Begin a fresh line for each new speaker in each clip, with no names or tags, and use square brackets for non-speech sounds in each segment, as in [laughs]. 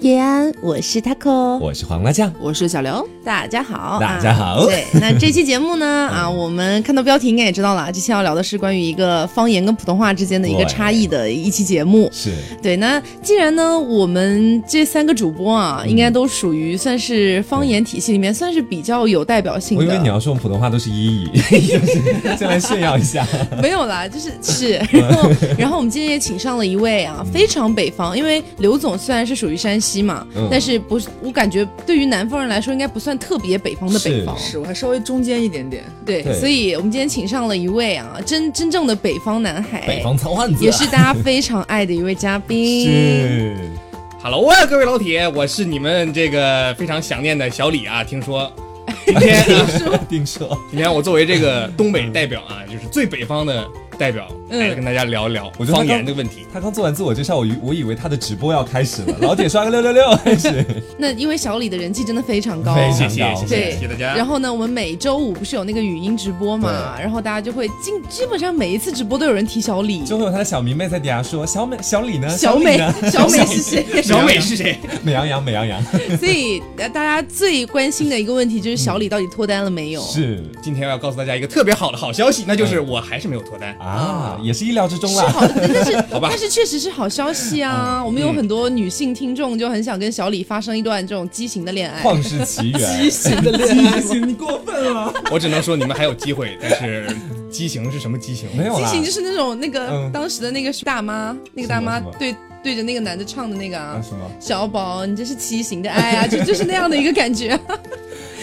叶安，我是 taco，
我是黄瓜酱，
我是小刘，
大家好，
大家好。
对，[laughs] 那这期节目呢，啊，我们看到标题应该也知道了，这期要聊的是关于一个方言跟普通话之间的一个差异的一期节目。
是。
对，那既然呢，我们这三个主播啊，应该都属于算是方言体系里面算是比较有代表性的。
我以为你要说我们普通话都是一一，[laughs] 先来炫耀一下。[laughs]
没有啦，就是是，然后然后我们今天也请上了一位啊，非常北方，因为刘总虽然是属于山西嘛，但是不是我感觉对于南方人来说，应该不算特别北方的北方，
是我还稍微中间一点点。
对，所以我们今天请上了一位啊，真真正的北方男孩，
北方糙汉子，
也是大家非常爱的一位嘉宾。
是
，Hello 啊，各位老铁，我是你们这个非常想念的小李啊。听说今天 [laughs]
听说
今天我作为这个东北代表啊，就是最北方的。代表来跟大家聊一聊方言的问题。
他刚做完自我介绍，我我以为他的直播要开始了。老铁刷个六六六开始。[laughs]
那因为小李的人气真的非常高，[laughs]
谢谢谢谢大家。
然后呢，我们每周五不是有那个语音直播嘛？然后大家就会基基本上每一次直播都有人提小李，
就会有他的小迷妹在底下说小美小李呢？
小美 [laughs] 小美是谁？
小美是谁？
美羊羊美羊羊。
所以大家最关心的一个问题就是小李到底脱单了没有？
是，
今天要告诉大家一个特别好的好消息，那就是我还是没有脱单
啊，也是。意料之中啦，
但是 [laughs] 好吧，但是确实是好消息啊！我们有很多女性听众就很想跟小李发生一段这种畸形的恋爱，
旷世奇缘，
畸形的恋爱，
你过分了！[laughs]
我只能说你们还有机会，但是畸形是什么畸形？
没有
畸形就是那种那个当时的那个大妈，那个大妈对对着那个男的唱的那个啊，
什么
小宝，你这是畸形的爱啊，就就是那样的一个感觉。[laughs]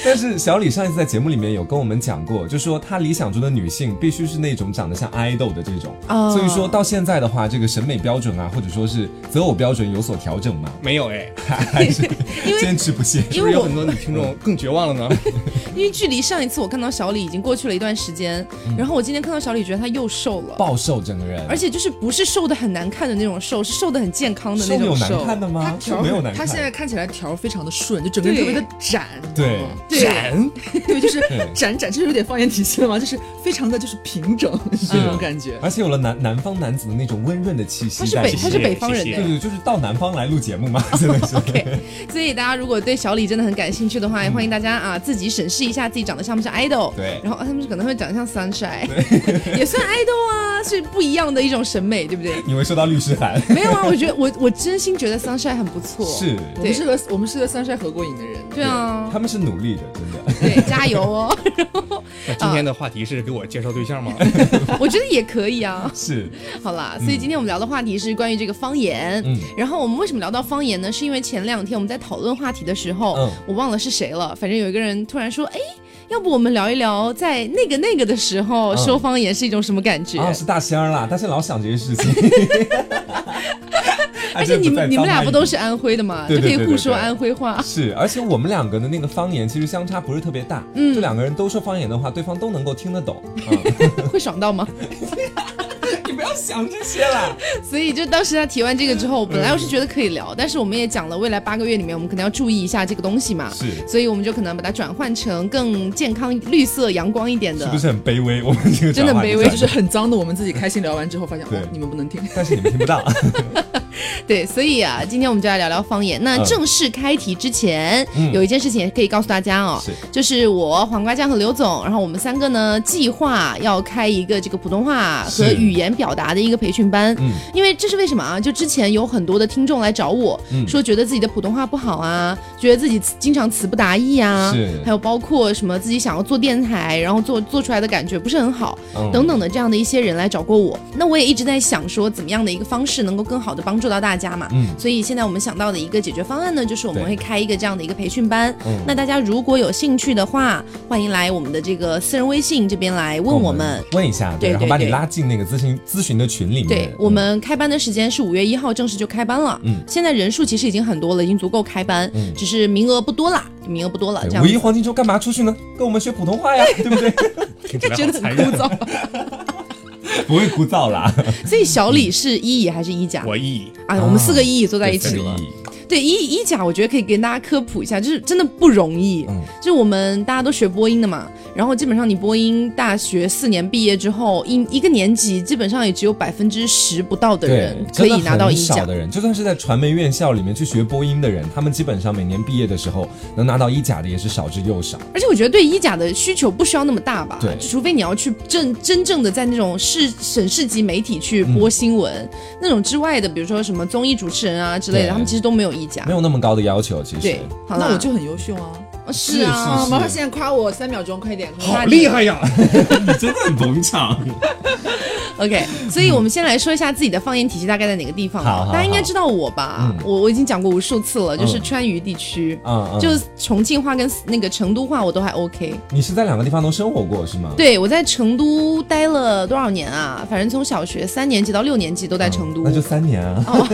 但是小李上一次在节目里面有跟我们讲过，就说他理想中的女性必须是那种长得像 idol 的这种，所以说到现在的话，这个审美标准啊，或者说是择偶标准有所调整吗？
没有哎，
还是 [laughs] 坚持不懈。
是不是有很多女听众更绝望了呢？[laughs]
因为距离上一次我看到小李已经过去了一段时间，然后我今天看到小李，觉得他又瘦了，
暴瘦整个人，
而且就是不是瘦的很难看的那种瘦，是瘦的很健康的那种
瘦。有难看的吗？
他
没有难看，
他现在看起来条非常的顺，就整个人特别的展，
对，
展。[laughs]
对，就是展展，这有点方言体系了吗？就是非常的就是平整 [laughs] 这种感觉，
而且有了南南方男子的那种温润的气息。
他是北，他是北方人，
对对，就是到南方来录节目嘛，真的是。
OK，所以大家如果对小李真的很感兴趣的话，也欢迎大家啊自己审视一下自己长得像不像 idol。
对，
然后他们可能会长得像 sunshine，[laughs] 也算 idol 啊，是不一样的一种审美，对不对？
你会收到律师函？
没有啊，我觉得我我真心觉得 sunshine 很不错。
是，
我们是和我们是和 sunshine 合过影的人。
对啊，
他们是努力的，真的。
对，[laughs] 加油哦！[laughs]
那今天的话题是给我介绍对象吗？[laughs]
我觉得也可以啊。
是，
好啦，所以今天我们聊的话题是关于这个方言。嗯，然后我们为什么聊到方言呢？是因为前两天我们在讨论话题的时候，我忘了是谁了。反正有一个人突然说：“哎，要不我们聊一聊在那个那个的时候说方言是一种什么感觉？”
啊，是大仙儿啦！大仙老想这些事情。[laughs]
而且你们你们俩不都是安徽的吗？
就
可以互说安徽话。
是，而且我们两个的那个方言其实相差不是特别大。嗯，就两个人都说方言的话，对方都能够听得懂。[laughs] [laughs]
会爽到吗？
你不要想这些了。
所以就当时他提完这个之后，本来我是觉得可以聊，但是我们也讲了未来八个月里面，我们肯定要注意一下这个东西嘛。
是，
所以我们就可能把它转换成更健康、绿色、阳光一点的。
是不是很卑微？我们这个
真的卑微，
就是很脏的。我们自己开心聊完之后，发现哦，你们不能听，
但是你们听不到。[laughs]
对，所以啊，今天我们就来聊聊方言。那正式开题之前，有一件事情可以告诉大家哦，就是我黄瓜酱和刘总，然后我们三个呢，计划要开一个这个普通话和语言表达的一个培训班。嗯，因为这是为什么啊？就之前有很多的听众来找我说，觉得自己的普通话不好啊，觉得自己经常词不达意啊，还有包括什么自己想要做电台，然后做做出来的感觉不是很好，等等的这样的一些人来找过我。那我也一直在想说，怎么样的一个方式能够更好的帮助到大家嘛？嗯，所以现在我们想到的一个解决方案呢，就是我们会开一个这样的一个培训班。嗯，那大家如果有兴趣的话，欢迎来我们的这个私人微信这边来问我们，
问一下，对，然后把你拉进那个咨询咨询的群里面。
对，我们开班的时间是五月一号正式就开班了。嗯，现在人数其实已经很多了，已经足够开班，嗯，只是名额不多啦，名额不多了。
五一黄金周干嘛出去呢？跟我们学普通话呀，[laughs] 对不对？[laughs]
觉得很枯燥。[laughs] [laughs]
不会枯燥啦。[laughs]
所以小李是一乙还是一甲？
我一乙
啊，我们四个一乙坐在一起了。对一一甲，我觉得可以给大家科普一下，就是真的不容易。嗯，就我们大家都学播音的嘛，然后基本上你播音大学四年毕业之后，一一个年级基本上也只有百分之十不到的人可以拿到一甲
的人，就算是在传媒院校里面去学播音的人，他们基本上每年毕业的时候能拿到一甲的也是少之又少。
而且我觉得对一甲的需求不需要那么大吧？对，除非你要去真真正的在那种市省市级媒体去播新闻那种之外的，比如说什么综艺主持人啊之类的，他们其实都没有一甲，
没有那么高的要求。其实，
对，
那我就很优秀啊。
是啊，
麻烦现在夸我三秒钟，快点！
好厉害呀，[laughs]
你真的很捧场。
OK，所以我们先来说一下自己的方言体系大概在哪个地方。大家应该知道我吧？我我已经讲过无数次了，就是川渝地区，嗯，就是重庆话跟那个成都话我都还 OK。
你是在两个地方都生活过是吗？
对，我在成都待了多少年啊？反正从小学三年级到六年级都在成都，
那就三年啊。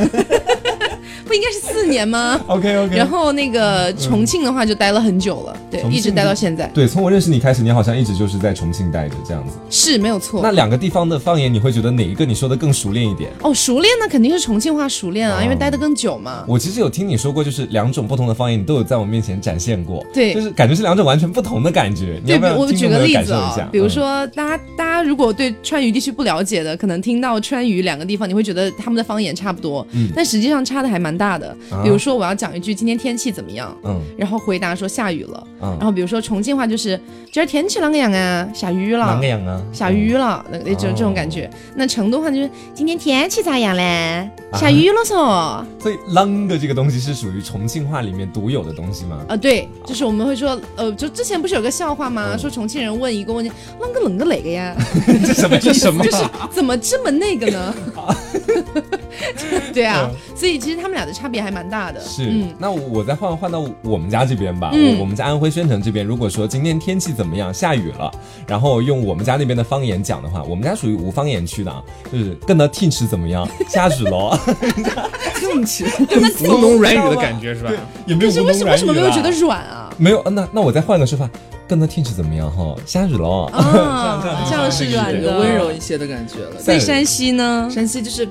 不应该是四年吗
？OK OK。
然后那个重庆的话就待了很久了，对，一直待到现在。
对，从我认识你开始，你好像一直就是在重庆待着这样子。
是没有错。
那两个地方的方言，你会觉得哪一个你说的更熟练一点？
哦，熟练那肯定是重庆话熟练啊，因为待的更久嘛。
我其实有听你说过，就是两种不同的方言，你都有在我面前展现过。
对，
就是感觉是两种完全不同的感觉。
对，
我
举个例子啊，比如说大家大家如果对川渝地区不了解的，可能听到川渝两个地方，你会觉得他们的方言差不多，嗯，但实际上差的还蛮大的。比如说我要讲一句今天天气怎么样，嗯，然后回答说下雨了，嗯，然后比如说重庆话就是今儿天气啷个样啊，下雨了，
啷个样啊，
下雨了，那那种这种感觉。那成都话就是今天天气咋样嘞？下雨了嗦。
所以啷个这个东西是属于重庆话里面独有的东西吗？
啊，对，就是我们会说，呃，就之前不是有个笑话吗？说重庆人问一个问题，啷个啷个哪个呀？[laughs]
这什么？这什么？[laughs]
就是怎么这么那个呢？[laughs] [laughs] 对啊，所以其实他们俩的差别还蛮大的。
是，那我再换换到我们家这边吧。我我们家安徽宣城这边，如果说今天天气怎么样，下雨了，然后用我们家那边的方言讲的话，我们家属于无方言区的啊，就是跟的天气怎么样，下雨了，[laughs]
天气，
吴侬 [laughs] 软语的感觉是吧？
也没有
为什么为什么没有觉得软啊？
没有，那那我再换个说法。跟的天气怎么样哈？下雨了 [laughs]
啊，这样是软的，
温柔一些的感觉了。
在山西呢？
山西就是，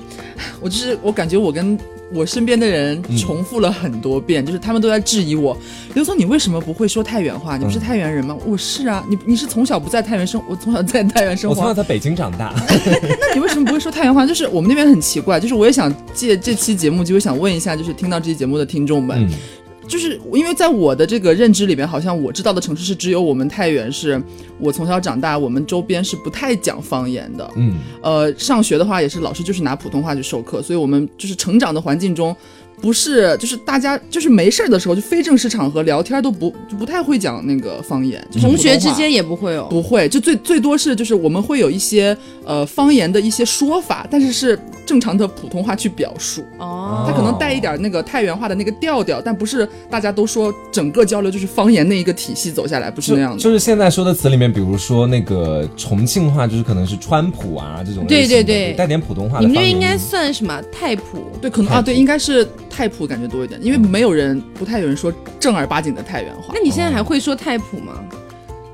我就是我感觉我跟我身边的人重复了很多遍，就是他们都在质疑我，刘总你为什么不会说太原话？你不是太原人吗？我是啊，你你是从小不在太原生，我从小在太原生活，
我从小在北京长大。[laughs]
那你为什么不会说太原话？就是我们那边很奇怪，就是我也想借这期节目，就会想问一下，就是听到这期节目的听众们。就是因为在我的这个认知里面，好像我知道的城市是只有我们太原，是我从小长大，我们周边是不太讲方言的。嗯，呃，上学的话也是老师就是拿普通话去授课，所以我们就是成长的环境中。不是，就是大家就是没事儿的时候，就非正式场合聊天都不就不太会讲那个方言，
同学之间也不会哦，
不会，就最最多是就是我们会有一些呃方言的一些说法，但是是正常的普通话去表述哦，它可能带一点那个太原话的那个调调，但不是大家都说整个交流就是方言那一个体系走下来，不是那样的。
就是现在说的词里面，比如说那个重庆话，就是可能是川普啊这种，
对对对，
带点普通话。
你们那应该算什么太普？
对，可能啊，对，应该是。太普感觉多一点，因为没有人不太有人说正儿八经的太原话。
那你现在还会说太普吗？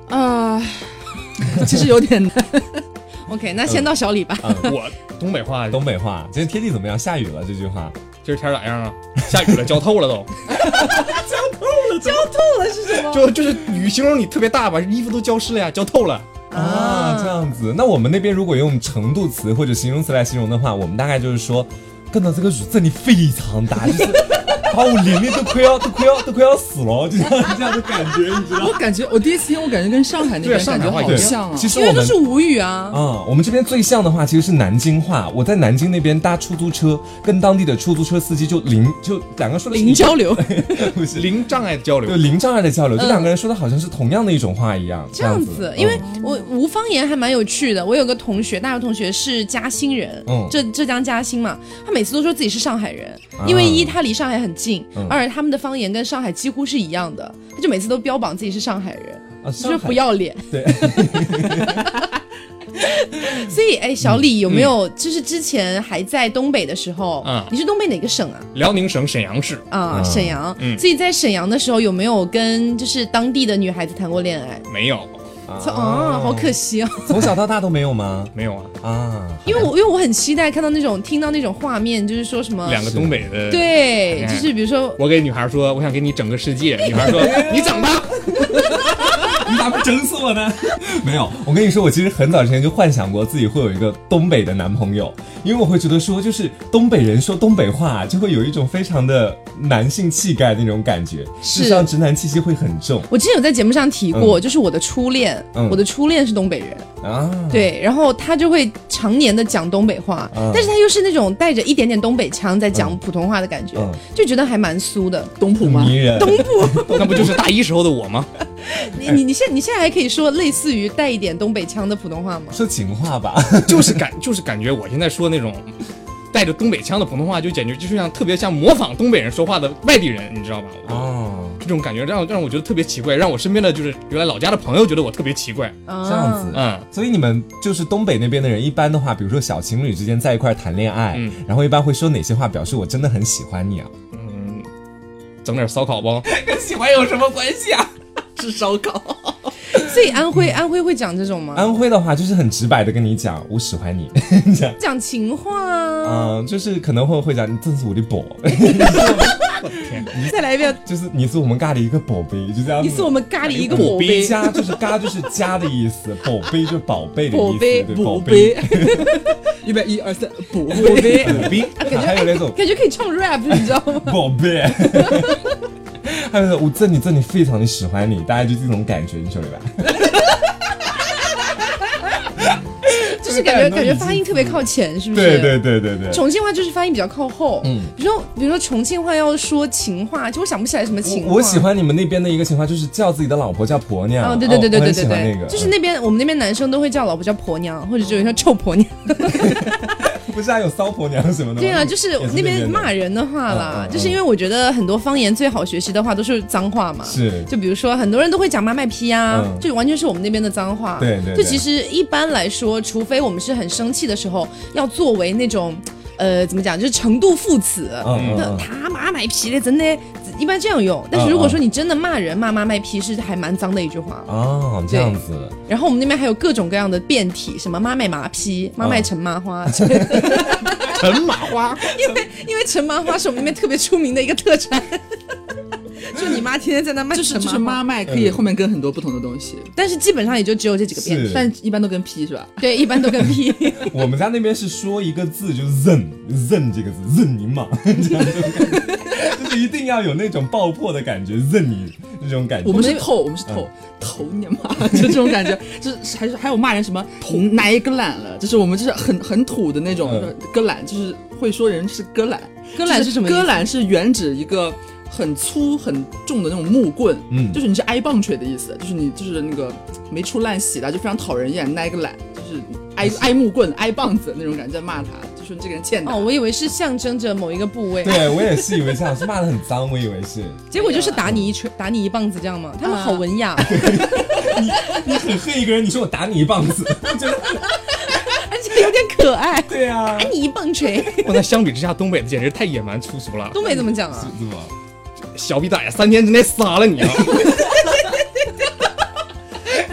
啊，[laughs] 其实有点难。[laughs]
OK，那先到小李吧。
我东北话，
东北话。今天天气怎么样？下雨了。这句话，
今儿天咋样啊？下雨了，浇透了都。[laughs]
浇透了，
浇透了是什么？就
就是雨形容你特别大吧，衣服都浇湿了呀，浇透了。
啊，这样子。那我们那边如果用程度词或者形容词来形容的话，我们大概就是说。看到这个雨真的非常大，就是把我淋的都快要都快要都快要死了，就这样这样的感觉，你知道吗？
我感觉我第一次听，我感觉跟上海那边感觉好像啊。
其实
因为都是吴语啊。
嗯，我们这边最像的话其实是南京话。我在南京那边搭出租车，跟当地的出租车司机就零就两个说的
零交流，[laughs]
不是
零障碍的交流，
对零障碍的交流，就两个人说的好像是同样的一种话一样。这样子，
因为我吴方言还蛮有趣的。我有个同学，大学同学是嘉兴人，嗯，浙浙江嘉兴嘛，他每次都说自己是上。海人，因为一他离上海很近，而且他们的方言跟上海几乎是一样的，他就每次都标榜自己是上海人，就是不要脸。
对，[laughs]
所以哎，小李有没有就是之前还在东北的时候，嗯，你是东北哪个省啊？
辽宁省沈阳市
啊，沈阳。嗯，所以在沈阳的时候有没有跟就是当地的女孩子谈过恋爱？
没有。
啊，好可惜啊！[laughs]
从小到大都没有吗？
没有啊
啊，
因为我因为我很期待看到那种听到那种画面，就是说什么
两个东北的，
对，就是比如说
我给女孩说，我想给你整个世界，女孩说 [laughs] 你整吧。
你咋不整死我呢？[laughs] 没有，我跟你说，我其实很早之前就幻想过自己会有一个东北的男朋友，因为我会觉得说，就是东北人说东北话就会有一种非常的男性气概那种感觉，事实上直男气息会很重。
我之前有在节目上提过，就是我的初恋，我的初恋是东北人。啊，对，然后他就会常年的讲东北话，但是他又是那种带着一点点东北腔在讲普通话的感觉，就觉得还蛮酥的。
东普吗？
东普，[laughs]
那不就是大一时候的我吗？[laughs]
你你你现你现在还可以说类似于带一点东北腔的普通话吗？
说情话吧，[laughs]
就是感就是感觉我现在说那种带着东北腔的普通话，就简直就是像特别像模仿东北人说话的外地人，你知道吧？哦，这种感觉让让我觉得特别奇怪，让我身边的就是原来老家的朋友觉得我特别奇怪。
这样子，嗯，所以你们就是东北那边的人，一般的话，比如说小情侣之间在一块谈恋爱，然后一般会说哪些话表示我真的很喜欢你啊？
嗯，整点烧烤不？[laughs]
跟喜欢有什么关系啊？
吃烧烤。
所以安徽安徽会讲这种吗？
安徽的话就是很直白的跟你讲，我喜欢你，
讲讲情话
啊。嗯，就是可能会会讲，你这是我的宝。
我天！再来一遍，
就是你是我们咖喱一个宝贝，就这样。
你是我们咖喱一个宝贝。
家就是家就是家的意思，宝贝就是宝贝的意思。
宝贝，
宝贝。
预备，一二三，宝
贝，宝贝。还有那种
感觉可以唱 rap，你知道吗？
宝贝。我这里这里非常的喜欢你，大概就这种感觉，你晓得吧？[laughs]
就是感觉感觉发音特别靠前，是不
是？对对对对对。
重庆话就是发音比较靠后，嗯，比如说比如说重庆话要说情话，就我想不起来什么情话。
我喜欢你们那边的一个情话，就是叫自己的老婆叫婆娘。
哦，对对对对对对
对，那个
就是那边我们那边男生都会叫老婆叫婆娘，或者就叫臭婆娘。[laughs]
不是还有骚婆娘什么的？
对啊，就是那边骂人的话啦，就是因为我觉得很多方言最好学习的话都是脏话嘛。
是，
就比如说很多人都会讲妈卖批啊，就完全是我们那边的脏话。
对对。
就其实一般来说，除非我们是很生气的时候，要作为那种呃怎么讲，就是程度副词。那他妈卖批的，真的。一般这样用，但是如果说你真的骂人骂妈卖批是还蛮脏的一句话。
哦，这样子。
然后我们那边还有各种各样的变体，什么妈卖麻批、妈卖陈麻花、[laughs] [laughs]
陈麻花，
因为因为陈麻花是我们那边特别出名的一个特产。就你妈天天在那卖，
就是就是妈卖，可以后面跟很多不同的东西，
但是基本上也就只有这几个变体，
但一般都跟 P 是吧？
对，一般都跟 P。[laughs]
我们家那边是说一个字就认认这个字认你妈，[laughs] 这样就就是一定要有那种爆破的感觉，认你那种感觉。
我们是透，我们是透 [laughs] 投你妈，就这种感觉，就是还是还有骂人什么哪一个懒了，就是我们就是很很土的那种割懒，就是会说人是割懒，
割懒是什么？
割懒是原指一个。很粗很重的那种木棍，嗯，就是你是挨棒槌的意思，就是你就是那个没出烂洗的，就非常讨人厌，挨个懒，就是挨挨木棍、挨棒子那种感觉，在骂他，就说你这个人欠打。
哦，我以为是象征着某一个部位。
对，我也是以为这样，是骂的很脏，我以为是。[laughs]
结果就是打你一锤，打你一棒子这样吗？他们好文雅。[laughs]
你你很恨一个人，你说我打你一棒子，觉得 [laughs]
而且有点可爱。
对啊，
打你一棒锤。
那相比之下，东北的简直太野蛮粗俗了。
东北怎么讲啊？
小逼崽，三天之内杀了你啊！[laughs]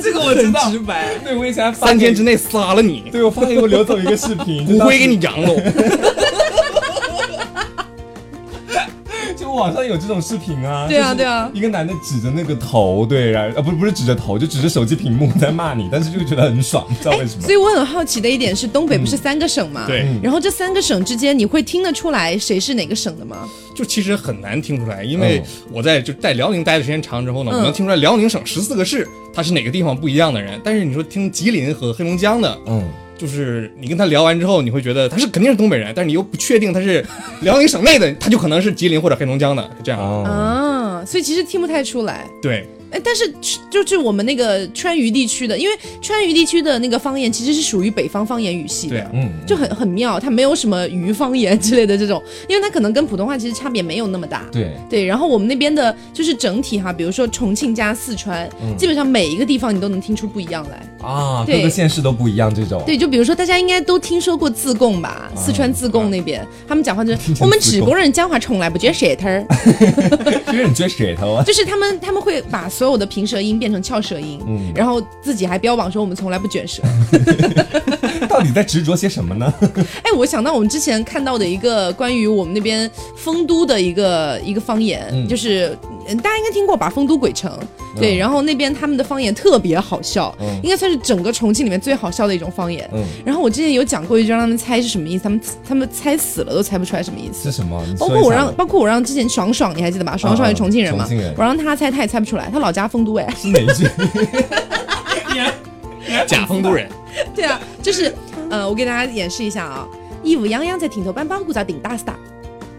这个我知道，
直白。
对，我以前
三天之内杀了你。
对，我发给我刘总一个视频，[laughs]
骨灰给你扬了。
网上有这种视频啊，
对啊对啊，
一个男的指着那个头，对，然后呃不不是指着头，就指着手机屏幕在骂你，但是就觉得很爽，不知道为什么。
所以我很好奇的一点是，东北不是三个省吗？
对。
然后这三个省之间，你会听得出来谁是哪个省的吗？
就其实很难听出来，因为我在就在辽宁待的时间长之后呢，我能听出来辽宁省十四个市，它是哪个地方不一样的人。但是你说听吉林和黑龙江的，嗯。就是你跟他聊完之后，你会觉得他是肯定是东北人，但是你又不确定他是辽宁省内的，他就可能是吉林或者黑龙江的，这样
啊，所以其实听不太出来。
对。
哎，但是就是我们那个川渝地区的，因为川渝地区的那个方言其实是属于北方方言语系的，嗯，就很很妙，它没有什么渝方言之类的这种，因为它可能跟普通话其实差别没有那么大，
对
对。然后我们那边的就是整体哈，比如说重庆加四川，基本上每一个地方你都能听出不一样来
啊，各个县市都不一样这种。
对，就比如说大家应该都听说过自贡吧，四川自贡那边他们讲话就是我们直贡人讲话从来不撅舌头儿，[laughs]
因为你撅舌头啊，
就是他们他们会把所所有的平舌音变成翘舌音，嗯，然后自己还标榜说我们从来不卷舌，[laughs]
到底在执着些什么呢？[laughs]
哎，我想到我们之前看到的一个关于我们那边丰都的一个一个方言，就是大家应该听过吧，丰都鬼城。对，然后那边他们的方言特别好笑，应该算是整个重庆里面最好笑的一种方言。嗯，然后我之前有讲过一句，让他们猜是什么意思，他们他们猜死了都猜不出来什么意思。
是什么？
包括我让，包括我让之前爽爽，你还记得吧？爽爽是重庆人嘛？我让他猜，他也猜不出来，他老家丰都哎。
是哪一句？[laughs] [laughs]
假丰都人。
对啊，就是呃，我给大家演示一下啊，义务泱泱在亭头班包谷早顶大 star。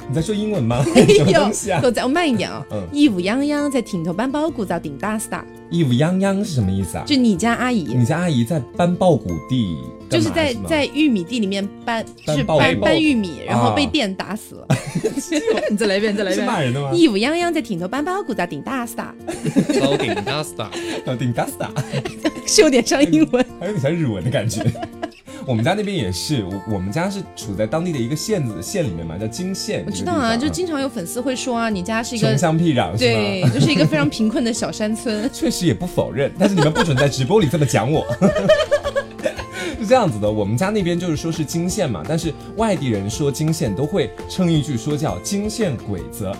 你在说英文吗？[laughs] [laughs] 没有，
我再我慢一点啊。嗯，义乌泱泱在亭头搬包谷早顶大 star。
义乌泱泱是什么意思啊？
就你家阿姨，
你家阿姨在搬苞谷地，
就是在在玉米地里面搬，是搬搬玉米，然后被电打死了。[laughs]
你再来一遍，再来一遍。
是骂人的吗？
义乌泱泱在亭头搬包谷早顶大 star。
早顶大 star，
早顶大 star，
是有点像英文，
还有点像日文的感觉。我们家那边也是，我我们家是处在当地的一个县子县里面嘛，叫金县。
我知道啊，就经常有粉丝会说啊，你家是一个
穷乡僻壤，
对，[laughs] 就是一个非常贫困的小山村。[laughs]
确实也不否认，但是你们不准在直播里这么讲我。[laughs] 是这样子的，我们家那边就是说是金县嘛，但是外地人说金县都会称一句说叫金县鬼子。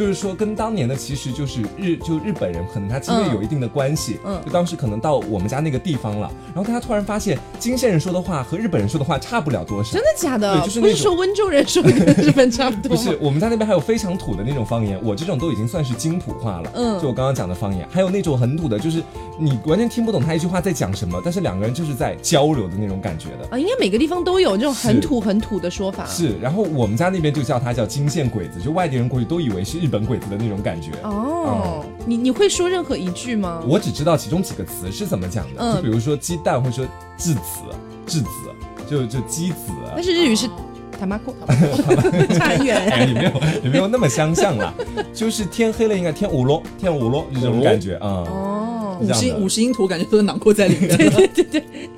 就是说，跟当年的其实就是日就日本人，可能他经历有一定的关系。嗯，就当时可能到我们家那个地方了，然后大家突然发现金县人说的话和日本人说的话差不了多少。
真的假的？
对，就是
不是说温州人说的跟日本差不
多。[laughs] 不是，我们家那边还有非常土的那种方言，我这种都已经算是金土话了。嗯，就我刚刚讲的方言，还有那种很土的，就是你完全听不懂他一句话在讲什么，但是两个人就是在交流的那种感觉的。
啊，应该每个地方都有这种很土很土的说法。
是，然后我们家那边就叫他叫金线鬼子，就外地人过去都以为是日本鬼子的那种感。觉
哦，你你会说任何一句吗？
我只知道其中几个词是怎么讲的，就比如说鸡蛋会说质子，质子就就鸡子，
但是日语是塔马库，[laughs] [laughs] 差很远，
也没有也没有那么相像啦。[laughs] 就是天黑了应该天五咯，天五咯这种感觉啊。
哦，五十五十音图感觉都是囊括在里面。
对对对对。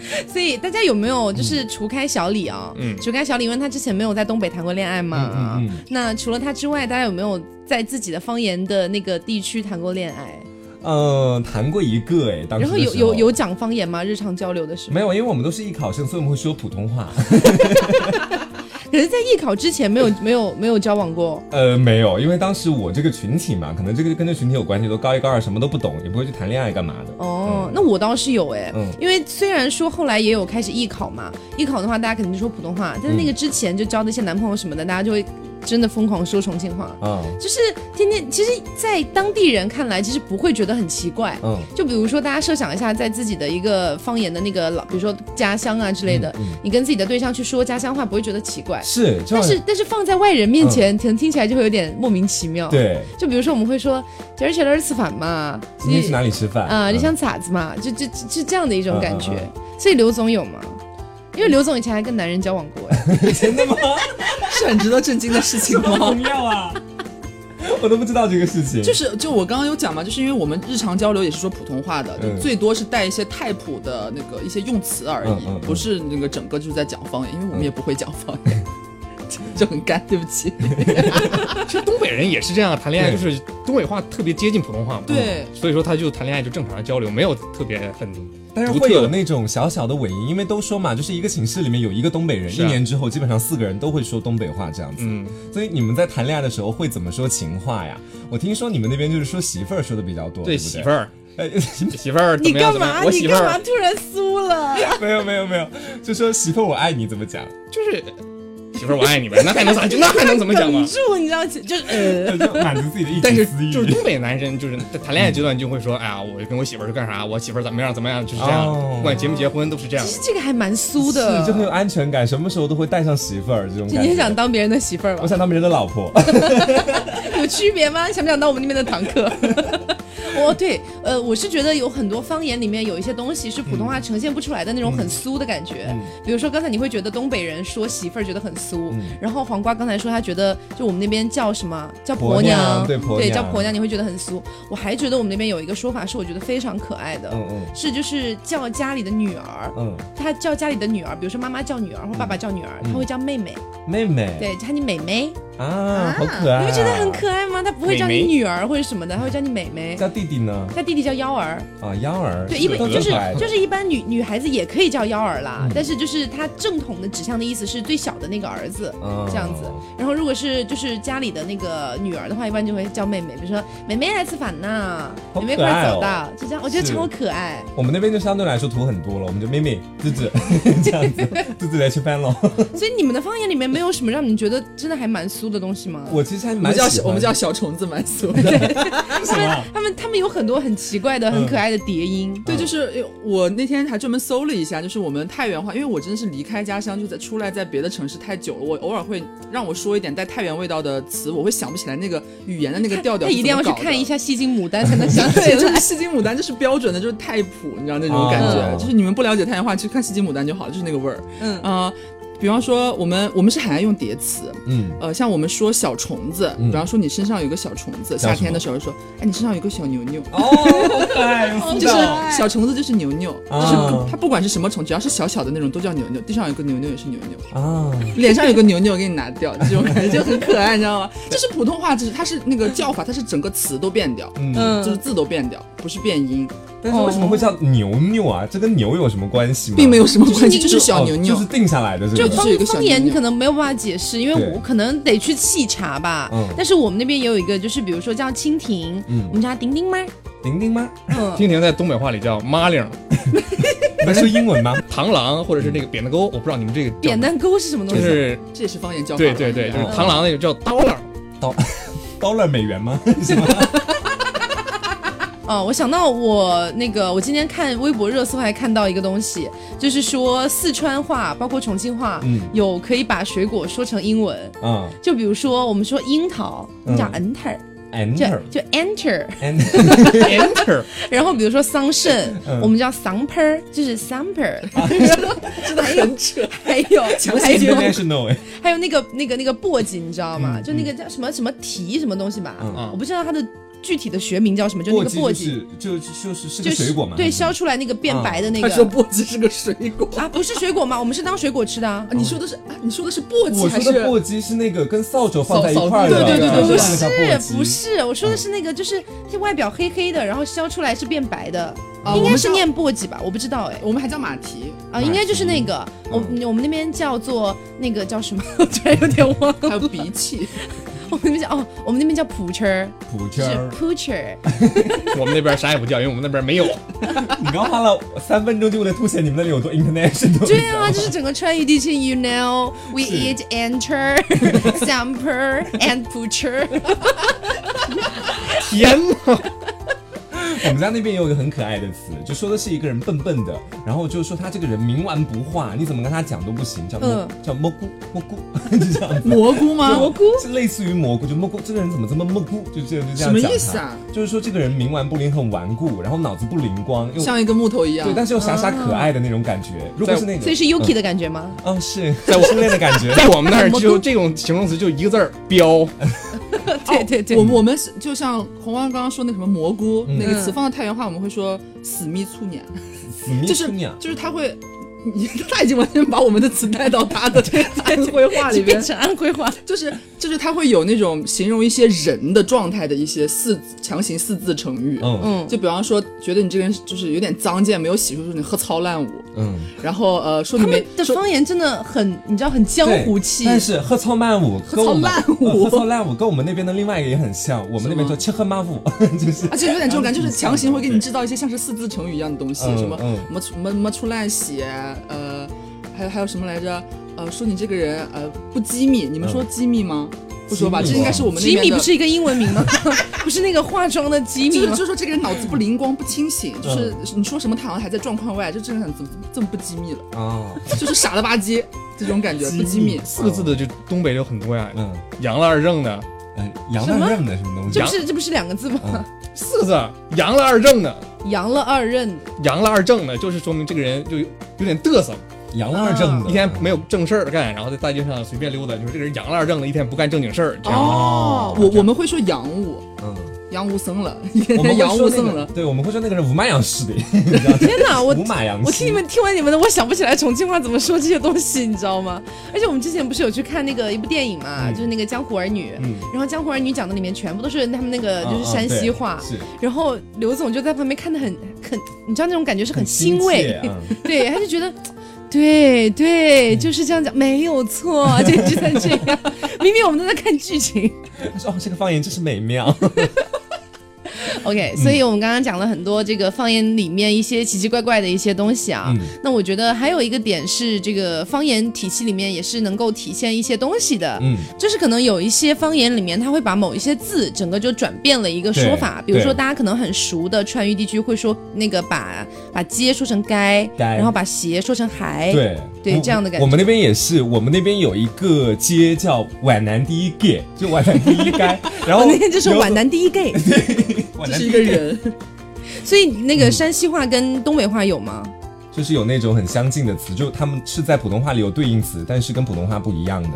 [laughs] 所以大家有没有就是除开小李啊？嗯，除开小李，问他之前没有在东北谈过恋爱吗？嗯嗯。那除了他之外，大家有没有在自己的方言的那个地区谈过恋爱？
呃，谈过一个哎，当时。
然后有有有讲方言吗？日常交流的时候？
没有，因为我们都是艺考生，所以我们会说普通话。[laughs]
可是，在艺考之前没有没有没有交往过。
呃，没有，因为当时我这个群体嘛，可能这个跟这群体有关系，都高一高二，什么都不懂，也不会去谈恋爱干嘛的。
哦，那我倒是有哎，因为虽然说后来也有开始艺考嘛，艺考的话大家肯定就说普通话，但是那个之前就交的一些男朋友什么的，大家就会。真的疯狂说重庆话，嗯，就是天天，其实，在当地人看来，其实不会觉得很奇怪，嗯，就比如说，大家设想一下，在自己的一个方言的那个老，比如说家乡啊之类的，你跟自己的对象去说家乡话，不会觉得奇怪，
是，
但是但是放在外人面前，可能听起来就会有点莫名其妙，
对，
就比如说我们会说今儿去哪儿吃饭嘛，
今天去哪里吃饭？
啊？你想咋子嘛？就就就这样的一种感觉，所以刘总有吗？因为刘总以前还跟男人交往过，[laughs]
真的吗？[laughs]
是很值得震惊的事情吗？
重要啊！[laughs] 我都不知道这个事情。
就是，就我刚刚有讲嘛，就是因为我们日常交流也是说普通话的，就最多是带一些太普的那个一些用词而已，不是那个整个就是在讲方言，因为我们也不会讲方言。[laughs] 就很干，对不起。[laughs]
其实东北人也是这样，谈恋爱就是东北话特别接近普通话嘛。
对，
所以说他就谈恋爱就正常的交流，没有特别很。
但是会有那种小小的尾音，因为都说嘛，就是一个寝室里面有一个东北人，一年之后基本上四个人都会说东北话这样子。嗯，所以你们在谈恋爱的时候会怎么说情话呀？我听说你们那边就是说媳妇儿说的比较多，
对媳妇儿，媳妇儿，[laughs]
你干嘛？
你干嘛
突然酥了？
没有没有没有，就说媳妇儿我爱你怎么讲？
就是。媳妇儿，我爱你呗，那还能咋？[laughs] 那还能怎么讲吗？
住，你知道，就
呃，满足自己的意思。
但是就是东北男生，就是在谈恋爱阶段就会说，哎呀，我跟我媳妇儿是干啥？我媳妇儿怎么样？怎么样？就是这样。不管结没结婚都是这样。
其实这个还蛮酥的，
就很有安全感，什么时候都会带上媳妇儿这种。
你想当别人的媳妇儿吗？
我想当别人的老婆。[laughs] [laughs]
有区别吗？想不想当我们那边的堂客？[laughs] 哦，对，呃，我是觉得有很多方言里面有一些东西是普通话呈现不出来的那种很酥的感觉。比如说刚才你会觉得东北人说媳妇儿觉得很酥，然后黄瓜刚才说他觉得就我们那边叫什么叫婆
娘，
对，叫婆娘，你会觉得很酥。我还觉得我们那边有一个说法是我觉得非常可爱的，嗯嗯，是就是叫家里的女儿，嗯，他叫家里的女儿，比如说妈妈叫女儿或爸爸叫女儿，他会叫妹妹，
妹妹，
对，叫你妹妹。
啊，好可爱！
你不觉得很可爱吗？他不会叫你女儿或者什么的，他会叫你妹妹。
叫弟弟呢？
叫弟弟叫幺儿
啊，幺儿。
对，一般就是就是一般女女孩子也可以叫幺儿啦，但是就是他正统的指向的意思是最小的那个儿子这样子。然后如果是就是家里的那个女儿的话，一般就会叫妹妹，比如说妹妹来吃饭呐，妹妹快走到，就这样，我觉得超可爱。
我们那边就相对来说土很多了，我们就妹妹、子子 [laughs] 这样子，子子来吃饭喽。
所以你们的方言里面没有什么让你觉得真的还蛮俗的东西吗？
我其实还蛮
叫我们叫小虫子蛮俗，
对，[laughs] 他们他们他们有很多很奇怪的、很可爱的叠音。
对，就是我那天还专门搜了一下，就是我们太原话，因为我真的是离开家乡就在出来在别的城市太久了，我偶尔会让我说一点带太原味道的词，我会想不起来那个语言的那个调调。
他一定要去看一下戏精牡丹才能想起
来，[laughs] 就是戏精牡丹就是标准的，就是太普，你知道那种感觉，就是你们不了解太原话，去看戏精牡丹就好，就是那个味儿。嗯啊。比方说，我们我们是很爱用叠词，嗯，呃，像我们说小虫子，比方说你身上有个小虫子，夏天的时候说，哎，你身上有个小牛牛，
哦，可爱，
就是小虫子就是牛牛，就是它不管是什么虫，只要是小小的那种都叫牛牛，地上有个牛牛也是牛牛。啊，脸上有个牛牛给你拿掉，这种感觉就很可爱，你知道吗？就是普通话，就是它是那个叫法，它是整个词都变掉，嗯，就是字都变掉，不是变音。
但是为什么会叫牛牛啊？这跟牛有什么关系吗？
并没有什么关系，就是小牛牛，
就是定下来的。
就
是一个
方言，你可能没有办法解释，因为我可能得去细查吧。嗯。但是我们那边也有一个，就是比如说叫蜻蜓，我们叫丁丁吗？
丁丁吗？
嗯。蜻蜓在东北话里叫马铃。[laughs]
那是英文吗？
螳螂或者是那个扁担沟，我不知道你们这个
扁担沟是什么东西？
就是
这也是方言叫法。
对对对，就是螳螂那个叫 dollar，
刀，dollar [laughs] 美元吗？[laughs] 是吗？
哦，我想到我那个，我今天看微博热搜还看到一个东西，就是说四川话包括重庆话，嗯，有可以把水果说成英文，嗯，就比如说我们说樱桃，我们叫 enter，enter 就 enter，enter，[laughs] [laughs] 然后比如说桑葚，我们叫 sumper，就是 sumper，[laughs]
真的很扯，
还有还有
，no
还有那个那个那个簸箕，你知道吗？就那个叫什么什么提什么东西吧，我不知道它的。具体的学名叫什么？就那个簸箕，
就就是是个水果嘛。
对，削出来那个变白的那个。
他说簸箕是个水果
啊，不是水果吗？[laughs] 我们是当水果吃的啊。
你说的是啊？你说的是簸箕还
是说？簸箕是那个跟扫帚放在一块儿的。
对对对对，不是不是，我说的是那个，就是它外表黑黑的，然后削出来是变白的，应该是念簸箕吧？我不知道哎，
我们还叫马蹄
啊，应该就是那个。我我们那边叫做那个叫什么？[laughs] 我突然有点忘了。
还有鼻涕。[laughs]
我们那边叫哦，我们那边叫普车儿，
普车儿，
普车儿。[laughs]
我们那边啥也不叫，因为我们那边没有。[laughs]
你刚花了三分钟就为了凸显你们那里有多 international。
对啊，就是整个川渝地区，you know we eat enter, samper and pucher。
天哪！
我们家那边也有一个很可爱的词，就说的是一个人笨笨的，然后就说他这个人冥顽不化，你怎么跟他讲都不行，叫叫蘑菇蘑菇，[laughs] 就这样。
蘑菇吗？
蘑菇
是类似于蘑菇，就蘑菇这个人怎么这么蘑菇？就这样就这样
讲什么意思啊？
就是说这个人冥顽不灵，很顽固，然后脑子不灵光，又
像一个木头一样。
对，但是又傻傻可爱的那种感觉。如果是那个，
所以是 Yuki 的感觉吗？
嗯，是在我初恋的感觉。[laughs]
在我们那儿就这种形容词就一个字儿彪。
对 [laughs] 对对，
我我们是就像红光刚刚说那什么蘑菇那个词，放在太原话我们会说死咪粗娘，[laughs] 就是就是他会。[laughs] 他已经完全把我们的词带到他的安徽话里
变成安徽话，[laughs]
就是就是他会有那种形容一些人的状态的一些四强行四字成语，嗯。嗯，就比方说觉得你这个人就是有点脏贱，没有洗漱，说你喝糙烂舞，嗯，[laughs] 然后呃说你们
的方言真的很，你知道很江湖气，
但是喝糙烂舞，
喝糙烂舞，
喝糙烂舞跟我们那边的另外一个也很像，我们那边叫吃喝骂舞，就是
而且有点这种感觉，就是强行会给你制造一些像是四字成语一样的东西，什么什么什么什么出烂血。呃，还有还有什么来着？呃，说你这个人呃不机密，你们说机密吗？不说吧，这应该是我们的
机密不是一个英文名吗？[laughs] 不是那个化妆的机密
吗？就是说这个人脑子不灵光不清醒，就是你说什么他好像还在状况外，就这个人怎么这么不机密了啊？[laughs] 就是傻了吧唧这种感觉，不机密。
四个字的就东北有很多呀，嗯，杨了二正的，
哎，杨了二正的什么东西？
这不是这不是两个字吗？
四个字，阳了二正的。
阳了二任，
阳了二正的，就是说明这个人就有点嘚瑟。
阳了二正的，
一天没有正事儿干，然后在大街上随便溜达，就是这个人阳了二正的，一天不干正经事儿。
哦，我我们会说阳我，嗯，[laughs] [laughs] 杨无僧了，
我们
杨无僧了。
对，我们会说那个人无马杨氏的。[laughs]
天哪，我
无马养
我听你们听完你们的，我想不起来重庆话怎么说这些东西，你知道吗？而且我们之前不是有去看那个一部电影嘛，就是那个《江湖儿女》，然后《江湖儿女》讲的里面全部都是他们那个就是山西话，然后刘总就在旁边看的很很，你知道那种感觉是很欣慰，对，他就觉得。对对，就是这样讲，没有错，就一直在这样。明明我们都在看剧情。
他说：“哦，这个方言真是美妙。” [laughs]
OK，所以我们刚刚讲了很多这个方言里面一些奇奇怪怪的一些东西啊。那我觉得还有一个点是，这个方言体系里面也是能够体现一些东西的。嗯，就是可能有一些方言里面，它会把某一些字整个就转变了一个说法。比如说大家可能很熟的川渝地区会说那个把把街说成街，然后把鞋说成鞋。
对
对，这样的感觉。
我们那边也是，我们那边有一个街叫皖南第一 gay，，就皖南第一街。然后
那天就是皖南第一街。[laughs]
对。[laughs]
是一个人，
所以那个山西话跟东北话有吗？
就是有那种很相近的词，就他们是在普通话里有对应词，但是跟普通话不一样的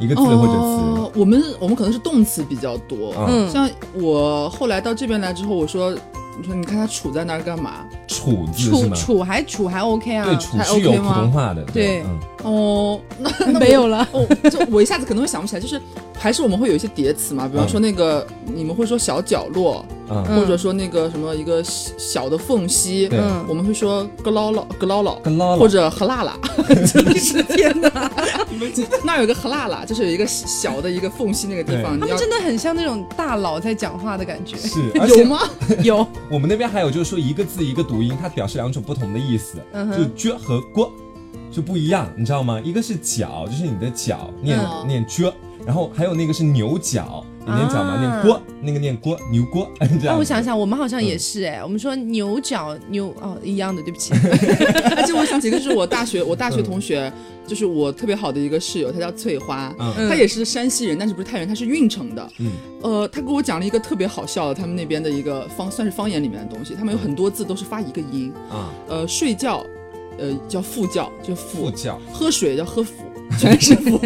一个字或者词。
我们我们可能是动词比较多，嗯，像我后来到这边来之后，我说。你说，你看他杵在那儿干嘛？
杵字
杵杵还杵还 OK 啊？
对，杵是有普通话的。
对，
哦，
那 [laughs] 没有了。
就我一下子可能会想不起来，就是还是我们会有一些叠词嘛，比方说那个你们会说小角落，或者说那个什么一个小的缝隙，我们会说咯唠唠咯唠唠，或者呵辣辣。[laughs] 真的是天哪！[laughs] 那有个呵辣辣，就是有一个小的一个缝隙那个地方，
他们真的很像那种大佬在讲话的感觉。
是 [laughs]
有吗？
有。
我们那边还有就是说一个字一个读音，它表示两种不同的意思，就“撅”和“锅”就不一样，你知道吗？一个是脚，就是你的脚念念“撅”，然后还有那个是牛角。念角嘛，念锅，那个念锅，牛锅。[laughs] 那
我想想，我们好像也是哎，我们说牛角牛哦一样的，对不起。[laughs]
而且我想起一个，就是我大学我大学同学，就是我特别好的一个室友，她叫翠花，她也是山西人，但是不是太原，她是运城的。嗯，呃，她给我讲了一个特别好笑的，他们那边的一个方算是方言里面的东西，他们有很多字都是发一个音啊。呃，睡觉，呃叫副觉，就副
觉；
喝水叫喝腹。全是富，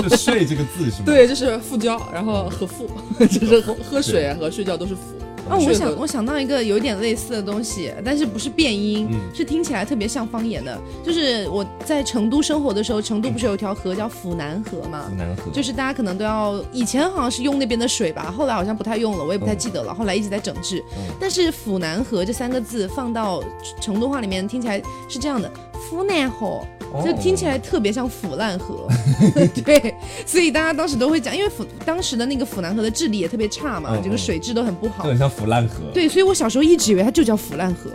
就睡这个字是吗？
对，就是富交，然后和富，[laughs] 就是喝喝水和睡觉都是富。
啊，我想我想到一个有点类似的东西，但是不是变音，是听起来特别像方言的。就是我在成都生活的时候，成都不是有一条河叫府南河吗？
府南河，
就是大家可能都要以前好像是用那边的水吧，后来好像不太用了，我也不太记得了。后来一直在整治。但是府南河这三个字放到成都话里面听起来是这样的：府南河。就听起来特别像腐烂河，[laughs] [laughs] 对，所以大家当时都会讲，因为腐当时的那个腐烂河的治理也特别差嘛，这个水质都很不好，就
很像腐烂河。
对，所以我小时候一直以为它就叫腐烂河，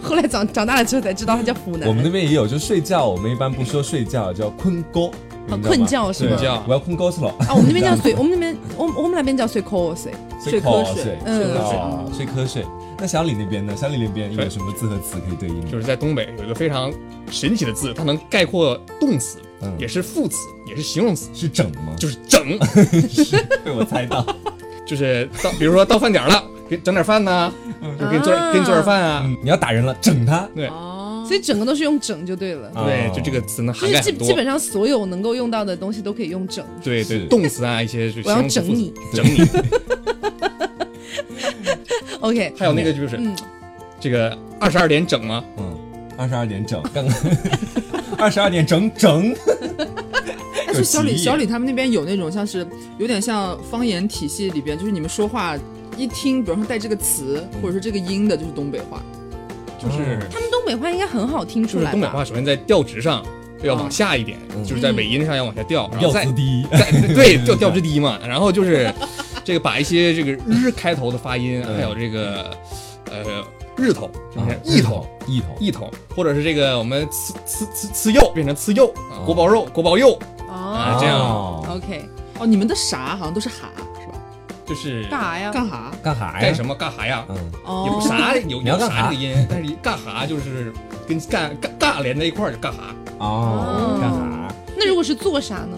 后来长长大了之后才知道它叫腐南。
我们那边也有，就睡觉，我们一般不说睡觉，叫困觉，
困觉是吗？
我要困觉去了。
啊，我们那边叫睡，我们那边我我们那边叫睡瞌睡，
睡瞌睡，嗯，睡瞌睡。那小李那边呢？小李那边有什么字和词可以对应？
就是在东北有一个非常神奇的字，它能概括动词，也是副词，也是形容词，
是整吗？
就是整，[laughs]
被我猜到，
就是到，比如说到饭点了，给整点饭呢，就给你做给你做点饭啊。
你要打人了，整他。
对，
所以整个都是用整就对了。
对，就这个词呢，涵盖
基基本上所有能够用到的东西都可以用整。
对对，动词啊一些
我要整你，
整你。[laughs]
OK，
还有那个就是。这个二十二点整吗？
嗯，二十二点整，刚 [laughs] 二十二点整整。
但是小李，小李他们那边有那种像是有点像方言体系里边，就是你们说话一听，比方说带这个词或者说这个音的，就是东北话。
就是
他们东北话应该很好听出来。
东北话首先在调值上要往下一点，就是在尾音上要往下调，
调子低。
对，调调值低嘛。然后就是这个把一些这个日开头的发音，还有这个呃。日头，一头，
一头，
一头，或者是这个我们吃吃吃吃肉变成吃肉，锅包肉，锅包肉，啊，这样
，OK，
哦，你们的啥好像都是哈，是吧？
就是
干啥呀？
干哈？
干哈呀？
干什么？干哈呀？嗯，有啥有有啥这个音？但是干哈就是跟干干干连在一块儿就干哈。
哦，干哈？
那如果是做啥呢？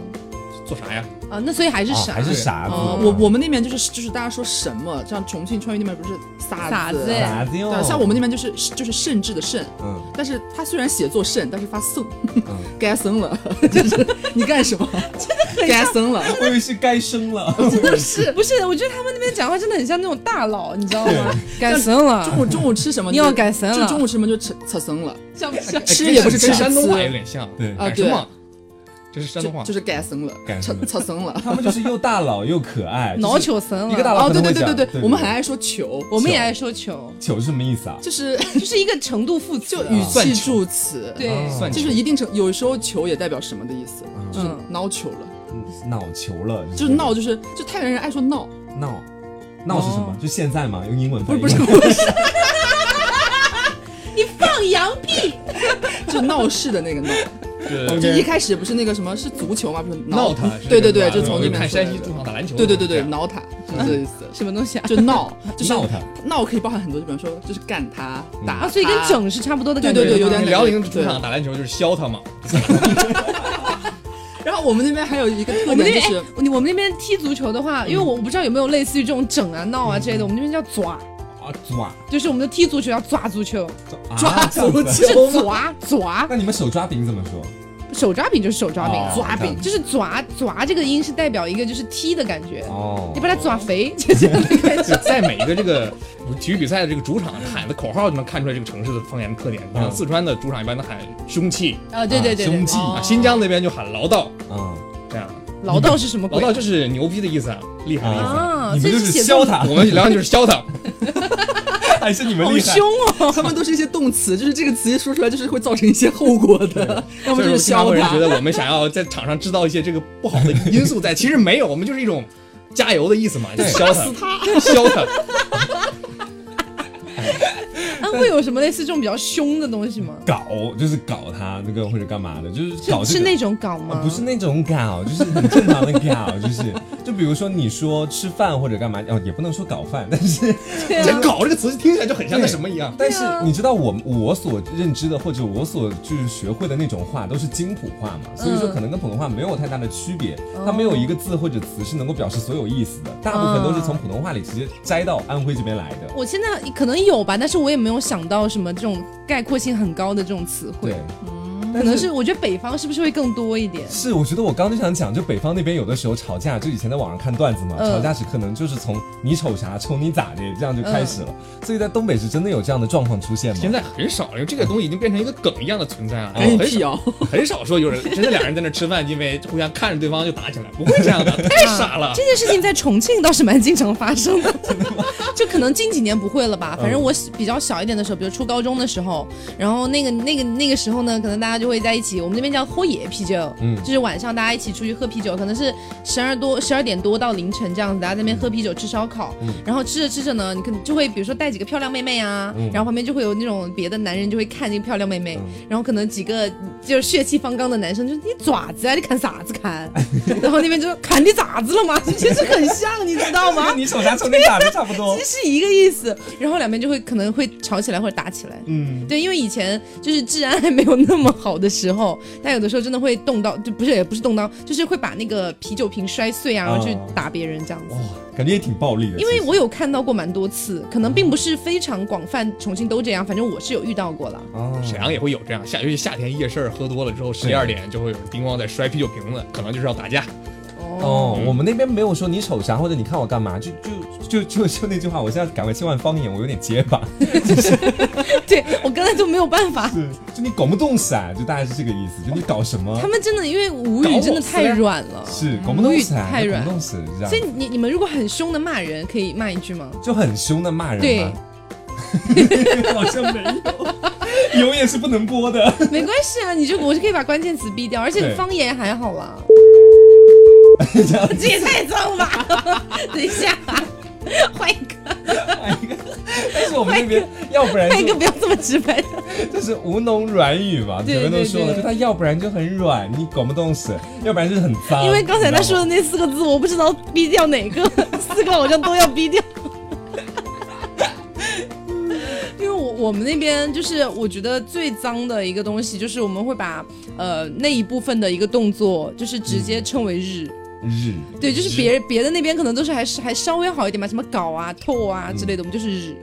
做啥呀？
啊，那所以还是傻，
还是傻子。
我我们那边就是就是大家说什么，像重庆川渝那边不是
傻
子，
傻子
对，像我们那边就是就是甚至的甚，嗯，但是他虽然写作甚，但是发僧，[laughs] 该生了，[laughs] 就是你干什么？
真的很
该生了，
我以为是该生了，
真的是。[laughs] 不是？我觉得他们那边讲话真的很像那种大佬，你知道吗？该生了，
中午中午吃什么？
你要改生了，
就中午吃什么就吃吃生了，
像不像？
吃也不是吃，
山东话有点像，
对。
啊对。
这是山东话，
就是改生了，
改
成成僧了。
他们就是又大佬又可爱，
脑球生了。
一个大佬
哦，对对对对对，我们很爱说球，
我们也爱说球。
球是什么意思啊？
就是 [laughs]
就是一个程度副词，
就语气助词。
对，
就是一定程，有时候球也代表什么的意思，就是脑球了，
脑球了，
就是。闹，就是就太原人爱说闹。
闹。闹是什么？就现在嘛，用英文翻译。
不是不是，[laughs]
你放羊屁，[laughs]
就闹事的那个闹。就一开始不是那个什么是足球吗？不是
闹他，
对对对，就从那边
看山西主场打篮球，
对对对对，闹他是这意思。
什么东西啊？
就闹，就是
闹他，
闹可以包含很多，就比方说就是干他打，
所以跟整是差不多的感
觉。对对对，有点
辽宁主场打篮球就是削他嘛。[laughs]
然后我们那边还有一个特点就是，
我们那边踢足球的话，因为我我不知道有没有类似于这种整啊闹啊之类的，我们那边叫抓。
抓，
就是我们的踢足球要抓足球，
抓足球
是抓抓。
那你们手抓饼怎么说？
手抓饼就是手抓饼，
抓饼
就是抓抓这个音是代表一个就是踢的感觉。哦，你把它抓肥，就这样的感觉。
在每一个这个 [laughs] 体育比赛的这个主场喊的口号，就能看出来这个城市的方言特点。像四川的主场一般都喊凶器
啊，对对对，
凶器。
新疆那边就喊唠叨，啊，这样。
唠叨是什么？
唠叨就是牛逼的意思啊，厉害的意思。
你们就是削他，
我们辽宁就是削他。
还是你们厉
害，凶哦！
他们都是一些动词，就是这个词一说出来，就是会造成一些后果的。[laughs] 要么就是消
他。觉得我们想要在场上制造一些这个不好的因素在，其实没有，我们就是一种加油的意思嘛，[laughs] 就削他，削他。
会有什么类似这种比较凶的东西吗？[laughs]
搞就是搞他那个或者干嘛的，就是搞
是那种搞吗？
不是那种搞，就是很正常的搞，就是就比如说你说吃饭或者干嘛哦，也不能说搞饭，但是
这搞这个词听起来就很像那什么一样。
但是你知道我我所认知的或者我所就是学会的那种话都是京普话嘛，所以说可能跟普通话没有太大的区别，它没有一个字或者词是能够表示所有意思的，大部分都是从普通话里直接摘到安徽这边来的。
我现在可能有吧，但是我也没有。想到什么这种概括性很高的这种词汇？可能是我觉得北方是不是会更多一点？
是，我觉得我刚刚就想讲，就北方那边有的时候吵架，就以前在网上看段子嘛，吵架时可能就是从你瞅啥，瞅你咋的这样就开始了。所以在东北是真的有这样的状况出现吗？
现在很少，因为这个东西已经变成一个梗一样的存在了。
很少，
很少说有人真的两人在那吃饭，因为互相看着对方就打起来，不会这样的，[laughs] 太傻了。
这件事情在重庆倒是蛮经常发生的，[laughs] 就可能近几年不会了吧。反正我比较小一点的时候，比如初高中的时候，然后那个那个那个时候呢，可能大家就会在一起，我们。那边叫喝野啤酒，嗯，就是晚上大家一起出去喝啤酒，可能是十二多、十二点多到凌晨这样子，大家在那边喝啤酒、吃烧烤，嗯然后吃着吃着呢，你可能就会比如说带几个漂亮妹妹啊，嗯然后旁边就会有那种别的男人就会看这个漂亮妹妹，然后可能几个就是血气方刚的男生就你爪子啊，你砍啥子砍？[laughs] 然后那边就砍你咋子了嘛？其实很像，你知道吗？[laughs]
你手上抽你咋子差不多，[laughs]
其实一个意思。然后两边就会可能会吵起来或者打起来，嗯，对，因为以前就是治安还没有那么好的时候。但有的时候真的会动刀，就不是也不是动刀，就是会把那个啤酒瓶摔碎啊，然后去打别人这样子。哇，
感觉也挺暴力的。
因为我有看到过蛮多次，可能并不是非常广泛，重庆都这样，反正我是有遇到过了。
哦，沈阳也会有这样，夏尤其夏天夜市喝多了之后，十一二点就会有人叮咣在摔啤酒瓶子，可能就是要打架。
哦，我们那边没有说你瞅啥或者你看我干嘛，就就就就就那句话，我现在赶快切换方言，我有点结巴。[laughs]
对我刚才就没有办法。
是，就你搞不动噻，就大概是这个意思，就你搞什么？
他们真的因为吴语真的太软了，
是搞不动噻，
太软，
搞不。
所以你你们如果很凶的骂人，可以骂一句吗？
就很凶的骂人
对，[laughs]
好像没有，[laughs] 有也是不能播的。
没关系啊，你就我是可以把关键词毙掉，而且方言还好啦。这也太脏了吧！[laughs] 等一下，换一个，
换一个。但是我们那边，要不然
换一个不要这么直白。
就是吴侬软语嘛，前面都说了，就他要不然就很软，你搞不动死；要不然就是很脏。
因为刚才他说的那四个字，我不知道逼掉哪个，[laughs] 四个好像都要逼掉。[laughs] 因为我我们那边就是我觉得最脏的一个东西，就是我们会把呃那一部分的一个动作，就是直接称为日。
日。
对，就是别别的那边可能都是还是还稍微好一点嘛，什么搞啊、透啊之类的，我们就是日。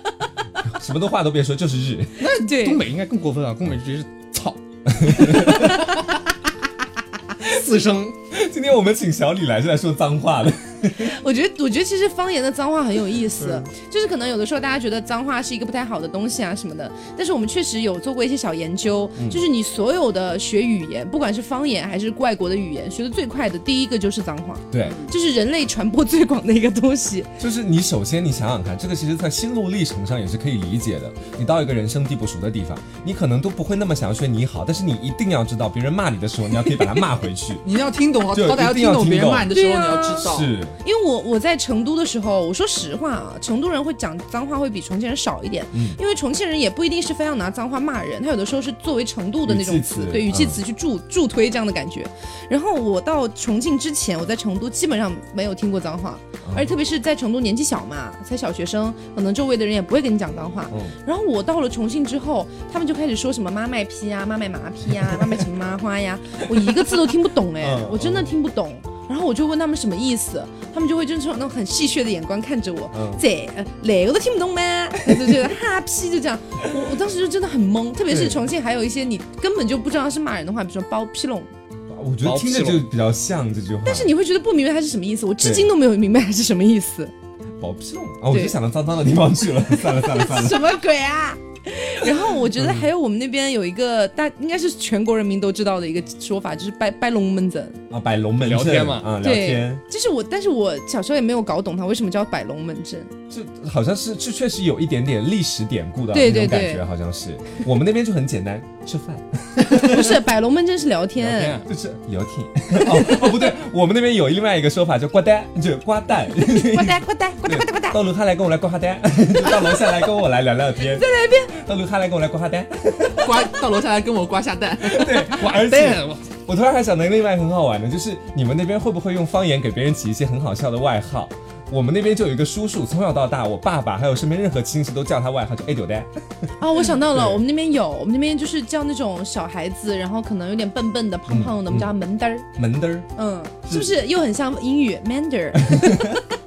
[laughs]
什么的话都别说，就是日。[laughs]
那对东北应该更过分啊，东北直接是操。[laughs] 四声。[laughs]
今天我们请小李来是来说脏话的。[laughs]
我觉得，我觉得其实方言的脏话很有意思，就是可能有的时候大家觉得脏话是一个不太好的东西啊什么的，但是我们确实有做过一些小研究，就是你所有的学语言，不管是方言还是外国的语言，学的最快的第一个就是脏话，
对，
就是人类传播最广的一个东西。[laughs]
就是你首先你想想看，这个其实在心路历程上也是可以理解的。你到一个人生地不熟的地方，你可能都不会那么想要说你好，但是你一定要知道，别人骂你的时候，你要可以把他骂回去，
你要听懂，好歹要听懂别人骂你的时候，你要知道，
是。
因为我我在。成都的时候，我说实话啊，成都人会讲脏话会比重庆人少一点，嗯，因为重庆人也不一定是非要拿脏话骂人，他有的时候是作为程度的那种词，对语气词去助助推这样的感觉。然后我到重庆之前，我在成都基本上没有听过脏话，而且特别是在成都年纪小嘛，才小学生，可能周围的人也不会跟你讲脏话。然后我到了重庆之后，他们就开始说什么妈卖批啊、妈卖麻批啊、妈卖什么麻花呀，我一个字都听不懂哎，[laughs] 我真的听不懂。然后我就问他们什么意思，他们就会就是用那种很戏谑的眼光看着我，这哪个都听不懂吗？就觉得哈皮就这样，我我当时就真的很懵，特别是重庆还有一些你根本就不知道是骂人的话，比如说包屁龙，
我觉得听着就比较像这句话，
但是你会觉得不明白它是什么意思，我至今都没有明白它是什么意思。
包屁龙啊，我就想到脏脏的地方去了，算了算了算了，[laughs]
什么鬼啊？[laughs] 然后我觉得还有我们那边有一个大应该是全国人民都知道的一个说法，就是摆摆龙门阵
啊，摆龙门
聊天嘛，
啊，聊天。
就是我，但是我小时候也没有搞懂它为什么叫摆龙门阵。
这好像是这确实有一点点历史典故的
那种
感觉，好像是。我们那边就很简单，吃饭。[laughs]
不是摆龙门阵是聊天，
就是聊天。哦哦不对，我们那边有另外一个说法叫瓜蛋，就瓜蛋。
瓜蛋瓜蛋瓜蛋瓜蛋瓜蛋。
到楼下来跟我来挂下单，[laughs] 到楼下来跟我来聊聊天。
再来一遍。
到楼下来跟我来刮下单。[laughs]
刮到楼下来跟我刮下蛋。
对，而且 [laughs] 我突然还想到另外很好玩的，就是你们那边会不会用方言给别人起一些很好笑的外号？我们那边就有一个叔叔，从小到大，我爸爸还有身边任何亲戚都叫他外号叫 A 九呆。
啊，我想到了，我们那边有，我们那边就是叫那种小孩子，然后可能有点笨笨的、胖胖的，我们叫他门墩儿。
门墩儿，
嗯，是不是又很像英语 mander？[laughs]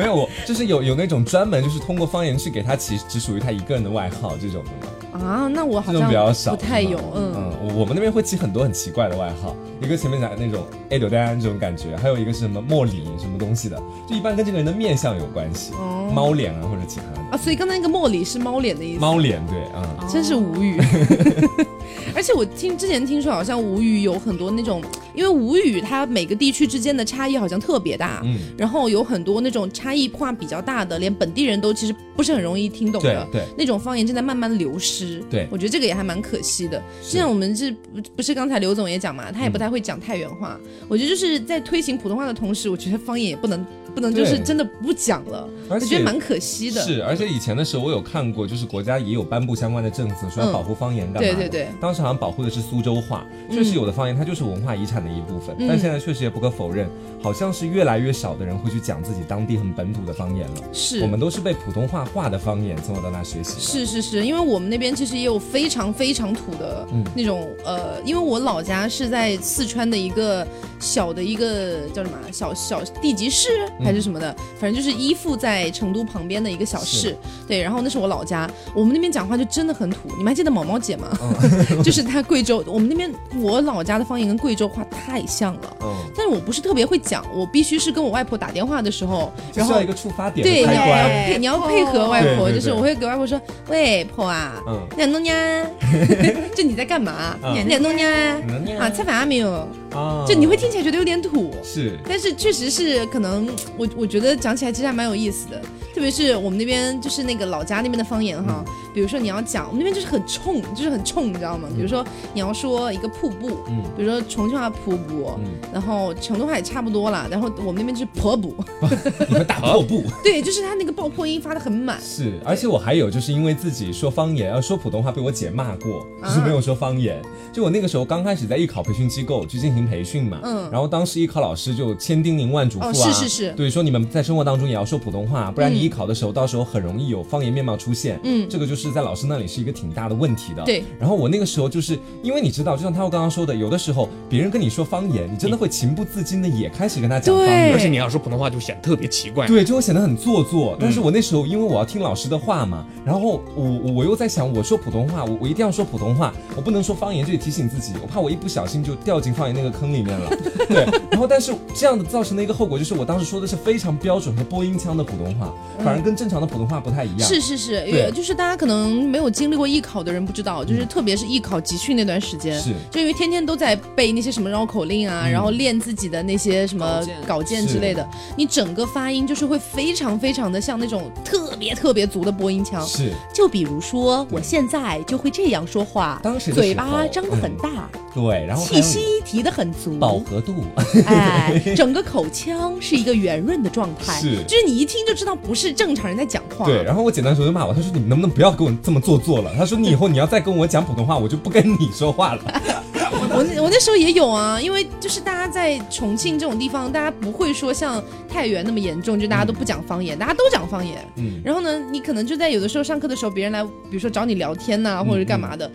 没有，我就是有有那种专门就是通过方言去给他起只属于他一个人的外号这种的吗。
啊，那我好像
比较少，
不太有，嗯。
嗯，我们那边会起很多很奇怪的外号，一个前面讲的那种 A 柳丹这种感觉，还有一个是什么莫里什么东西的，就一般跟这个人的面相有关系，猫脸啊或者其他的。
啊，所以刚才那个莫里是猫脸的意思，
猫脸对啊，
真是无语。[laughs] 而且我听之前听说，好像吴语有很多那种，因为吴语它每个地区之间的差异好像特别大，嗯，然后有很多那种差异化比较大的，连本地人都其实不是很容易听懂的，
对，
那种方言正在慢慢流失，
对，
我觉得这个也还蛮可惜的。像我们是不不是刚才刘总也讲嘛，他也不太会讲太原话，我觉得就是在推行普通话的同时，我觉得方言也不能。不能就是真的不讲了，我觉得蛮可惜的。
是，而且以前的时候我有看过，就是国家也有颁布相关的政策，说要保护方言干嘛？
对对对。
当时好像保护的是苏州话，确实有的方言它就是文化遗产的一部分。但现在确实也不可否认，好像是越来越少的人会去讲自己当地很本土的方言了。
是
我们都是被普通话化的方言从小到大学习。
是是是，因为我们那边其实也有非常非常土的那种呃，因为我老家是在四川的一个小的一个叫什么小小地级市还是什么的。反正就是依附在成都旁边的一个小市，对，然后那是我老家，我们那边讲话就真的很土。你们还记得毛毛姐吗？[laughs] 就是她贵州，我们那边我老家的方言跟贵州话太像了。嗯，但是我不是特别会讲，我必须是跟我外婆打电话的时候，然后
一个触发点，
对，你要配你要配合外婆，就是我会给外婆说，喂，婆啊，你在弄呀，[laughs] 就你在干嘛？你在弄呀，啊，吃饭没有？啊，就你会听起来觉得有点土，
是，
但是确实是可能，我我觉得讲起来其实还蛮有意思的，特别是我们那边就是那个老家那边的方言哈，比如说你要讲，我们那边就是很冲，就是很冲，你知道吗？比如说你要说一个瀑布，嗯，比如说重庆话瀑布，嗯，然后成都话也差不多了，然后我们那边就是婆布，[laughs]
你们打破布，[laughs]
对，就是他那个爆破音发的很满，
是，而且我还有就是因为自己说方言，要说普通话被我姐骂过，就是没有说方言，就我那个时候刚开始在艺考培训机构去进行。培训嘛，嗯，然后当时艺考老师就千叮咛万嘱咐啊，
是是是，
对，说你们在生活当中也要说普通话，不然你艺考的时候，到时候很容易有方言面貌出现。嗯，这个就是在老师那里是一个挺大的问题的。
对。
然后我那个时候就是因为你知道，就像他刚刚说的，有的时候别人跟你说方言，你真的会情不自禁的也开始跟他讲方言，
而且你要说普通话就显得特别奇怪。
对，就会显得很做作。但是我那时候因为我要听老师的话嘛，然后我我又在想，我说普通话，我我一定要说普通话，我不能说方言，就得提醒自己，我怕我一不小心就掉进方言那个坑里面了。[laughs] 对。然后但是这样的造成的一个后果就是，我当时说的是非常标准和播音腔的普通话，反而跟正常的普通话不太一样。
是是是，对，就是大家可能没有经历过艺考的人不知道，就是特别是艺考集训那段时间，
是
就因为天天都在背那些什么绕口令啊，然后练自己的那些什么稿件之类的，你整个发音就是会非常非常的像那种特别特别足的播音腔。
是，
就比如说我现在就会这样说话，
当时
嘴巴张得很大，
对，然后
气息提得很足，
饱和度，
哎，[laughs] 整个口腔是一个圆润的状态，
是，
就是你一听就知道不是正常人在讲话。
对，然后我简单说就骂我，他说你们能不能不要跟我这么做作了？他说你以后你要再跟我讲普通话，我就不跟你说话了。[laughs]
我我那时候也有啊，因为就是大家在重庆这种地方，大家不会说像太原那么严重，就大家都不讲方言，大家都讲方言。嗯，然后呢，你可能就在有的时候上课的时候，别人来，比如说找你聊天呐，或者是干嘛的，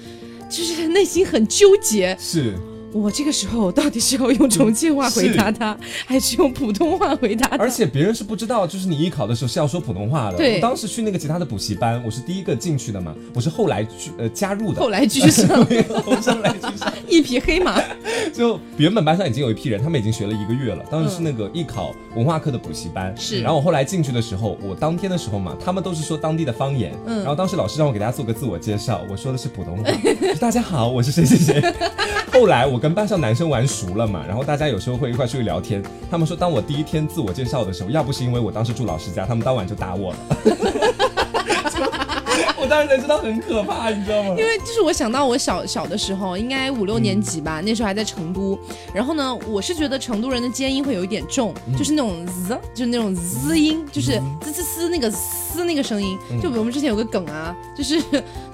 就是内心很纠结。
是。
我这个时候到底是要用重庆话回答他，还是用普通话回答他？
而且别人是不知道，就是你艺考的时候是要说普通话的。
对，
我当时去那个吉他的补习班，我是第一个进去的嘛，我是后来去呃加入的。
后来居上，[laughs]
后来居上，[laughs]
一匹黑马。[laughs]
就原本班上已经有一批人，他们已经学了一个月了。当时是那个艺考文化课的补习班，
是。
然后我后来进去的时候，我当天的时候嘛，他们都是说当地的方言。嗯。然后当时老师让我给大家做个自我介绍，我说的是普通话。大家好，我是谁谁谁。后来我跟班上男生玩。熟了嘛，然后大家有时候会一块出去聊天。他们说，当我第一天自我介绍的时候，要不是因为我当时住老师家，他们当晚就打我了。[laughs] 我当时才知道很可怕，你知道吗？
因为就是我想到我小小的时候，应该五六年级吧，那时候还在成都。然后呢，我是觉得成都人的尖音会有一点重，就是那种 z，就是那种 z 音，就是滋滋滋那个嘶那个声音。就我们之前有个梗啊，就是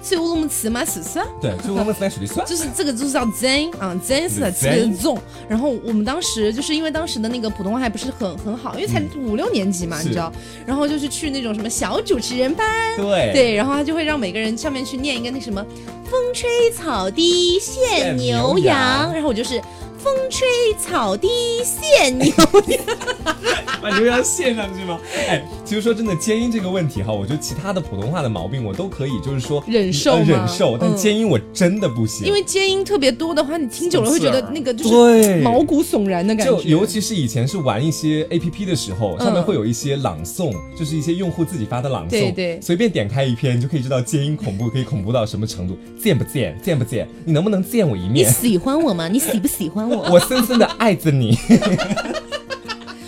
最乌鲁木齐嘛，是是啊。
对，最乌鲁木齐属于算。
就是这个就是叫 zen 啊，zen 是特别重。然后我们当时就是因为当时的那个普通话还不是很很好，因为才五六年级嘛，你知道。然后就是去那种什么小主持人班。
对。
对，然后他就会让每个人上面去念一个那什么，风吹草低见牛羊，然后我就是。风吹草低见牛羊，[laughs]
把牛羊献上去吗？哎，其实说真的，尖音这个问题哈，我觉得其他的普通话的毛病我都可以，就是说
忍受
忍受，但尖音我真的不行。
因为尖音特别多的话，你听久了会觉得那个就是毛骨悚然的感觉。
就尤其是以前是玩一些 A P P 的时候，上面会有一些朗诵，就是一些用户自己发的朗诵，
对对，
随便点开一篇，你就可以知道尖音恐怖可以恐怖到什么程度。贱不贱，贱不贱？你能不能见我一面？[laughs]
你喜欢我吗？你喜不喜欢？
我深深的爱着你，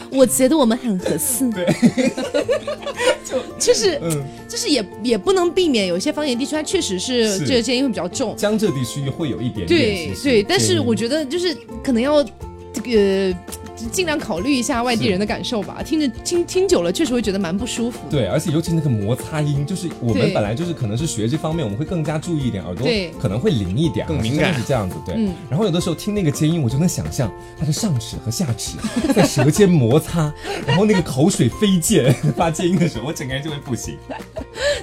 我觉得我们很合适。
对，
就就是，嗯，就是也也不能避免，有一些方言地区它确实是这个建议会比较重，
江浙地区会有一点点。
对对，但是我觉得就是可能要这个。尽量考虑一下外地人的感受吧，听着听听久了，确实会觉得蛮不舒服。
对，而且尤其那个摩擦音，就是我们本来就是可能是学这方面，我们会更加注意一点，耳朵可能会灵一点，
更敏感
是这样子。对，然后有的时候听那个尖音，我就能想象他的上齿和下齿 [laughs] 在舌尖摩擦，[laughs] 然后那个口水飞溅 [laughs] 发尖音的时候，我整个人就会不行。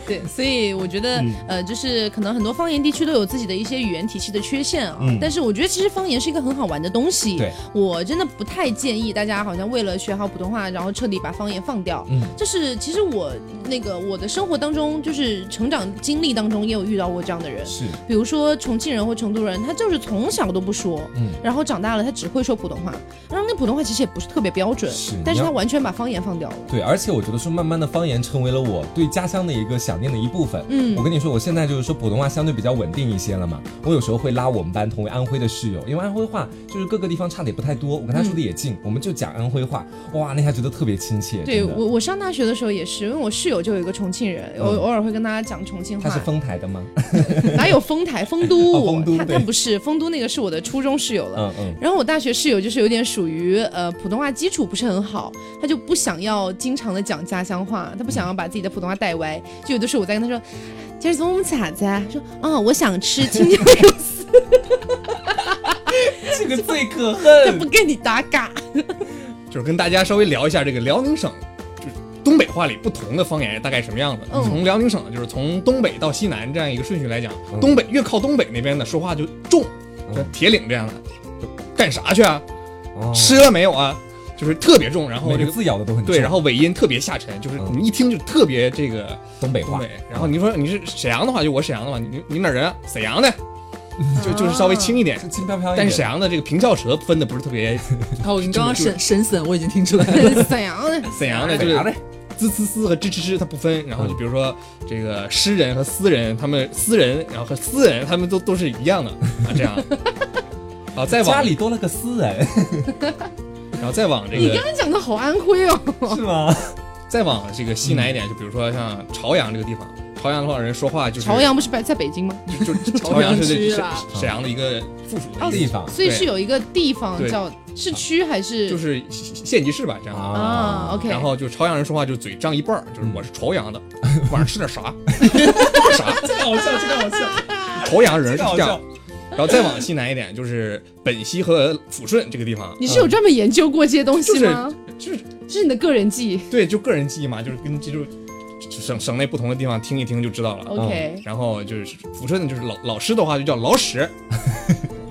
对，所以我觉得呃，就是可能很多方言地区都有自己的一些语言体系的缺陷啊。嗯。但是我觉得其实方言是一个很好玩的东西。
对。
我真的不太建议大家好像为了学好普通话，然后彻底把方言放掉。嗯。就是其实我那个我的生活当中，就是成长经历当中也有遇到过这样的人。
是。
比如说重庆人或成都人，他就是从小都不说，嗯。然后长大了，他只会说普通话，然后那普通话其实也不是特别标准。
是。
但是他完全把方言放掉了。
对，而且我觉得说，慢慢的方言成为了我对家乡的一个想念的一部分。嗯，我跟你说，我现在就是说普通话相对比较稳定一些了嘛。我有时候会拉我们班同为安徽的室友，因为安徽话就是各个地方差的也不太多，我跟他说的也近，我们就讲安徽话。哇，那下觉得特别亲切。
对我，我上大学的时候也是，因为我室友就有一个重庆人，我偶尔会跟大家讲重庆话。
他是丰台的吗？[laughs]
哪有丰台？丰都。[laughs]
丰都。
他他不是丰都那个是我的初中室友了。嗯嗯。然后我大学室友就是有点属于呃普通话基础不是很好，他就不想要经常的讲家乡话，他不想要把自己的普通话带歪。就有的时候我在跟他说。今儿中午吃啥子啊？说啊，我想吃青椒肉丝。[laughs] [laughs]
这个最可恨，[laughs]
不跟你打嘎。[laughs]
就是跟大家稍微聊一下这个辽宁省，就是东北话里不同的方言大概什么样子。从辽宁省就是从东北到西南这样一个顺序来讲，东北越靠东北那边的说话就重，像铁岭这样的，干啥去啊？吃了没有啊？就是特别重，然后这个
字咬的都很
对，然后尾音特别下沉，就是你一听就特别这个
东北话。
然后你说你是沈阳的话，就我沈阳的话，你你哪人？沈阳的，就就是稍微轻一点，
轻飘飘。
但是沈阳的这个平翘舌分的不是特别。[laughs]
哦，你刚刚沈沈沈我已经听出来
了。[laughs] 沈阳的，
沈阳的，就是滋滋滋和吱吱吱，它不分。然后就比如说这个诗人和私人，他们私人，然后和私人，他们都都是一样的啊，这样。[laughs] 啊，再往
家里多了个私人。
然后再往这个，
你刚刚讲的好安徽哦，
是吗？
再往这个西南一点，就比如说像朝阳这个地方，朝阳的话人说话就是
朝阳不是在在北京吗？
就 [laughs] 朝阳是沈沈阳的一个附属的
地方，
所以是有一个地方叫市区还是
就是县级市吧这样
啊？OK。
然后就朝阳人说话就嘴张一半，就是我是朝阳的，[laughs] 晚上吃点啥？[laughs] 啥？
这个好笑，这个好笑。
朝阳人是这样。然后再往西南一点，就是本溪和抚顺这个地方。
你是有专门研究过这些东西
吗？就是，
这是你的个人记忆。
对，就个人记忆嘛，就是跟记住省省内不同的地方听一听就知道了。
OK。
然后就是抚顺，就是老老师的话就叫老史。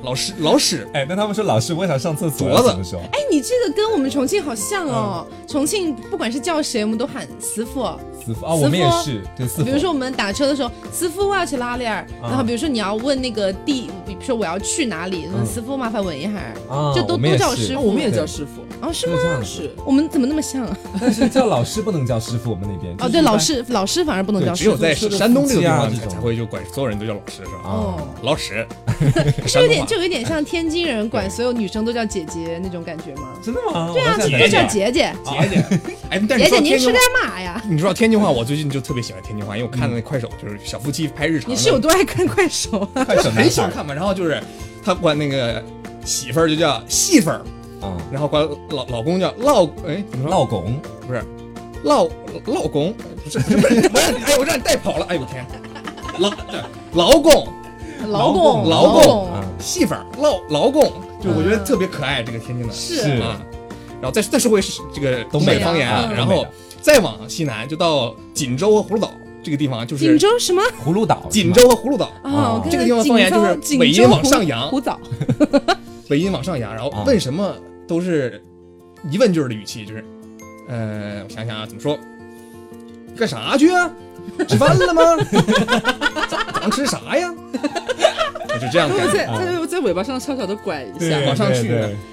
老师，老师，
哎，那他们说老师我想上厕所？怎么说？
哎，你这个跟我们重庆好像哦。重庆不管是叫谁，我们都喊师傅。
师傅啊，我们也是。对，师傅。
比如说我们打车的时候，师傅我要去哪里儿？然后比如说你要问那个地，比如说我要去哪里，师傅麻烦问一下。啊，就都都叫师傅，
我们也叫师傅。
哦，是吗？
是。
我们怎么那么像？
但是叫老师不能叫师傅，我们那边。
哦，对，老师，老师反而不能叫。
只有在山东这个地方才会就管所有人都叫老师，是吧？哦，老师。
是有点，就有点像天。津人管所有女生都叫姐姐那种感觉吗？
真的吗？
对啊，都叫姐姐。
姐姐，哎，姐
姐您吃干嘛呀？
你知道天津话，我最近就特别喜欢天津话，因为我看的那快手就是小夫妻拍日常。
你是有多爱看快手？
快手
很喜欢看嘛。然后就是他管那个媳妇儿就叫媳妇儿，啊，然后管老老公叫老，哎，怎么说？
老公
不是老老公，不是不是不是，我让你哎，我让你带跑了，哎呦我天，老老公。
劳
工，劳
工，
戏粉，劳劳工，就我觉得特别可爱。这个天津的，
是
啊，然后再再说回这个东北方言啊，然后再往西南就到锦州和葫芦岛这个地方，就是
锦州什么？
葫芦岛，
锦州和葫芦岛
啊，
这个地方方言就是尾音往上扬，
葫岛，[laughs]
尾音往上扬，然后问什么都是疑问句的语气，就是，呃，我想想啊，怎么说？干啥去啊？吃饭了吗？[laughs] 早上吃啥呀？就这样，
在在在尾巴上悄悄的拐一下，
往上去。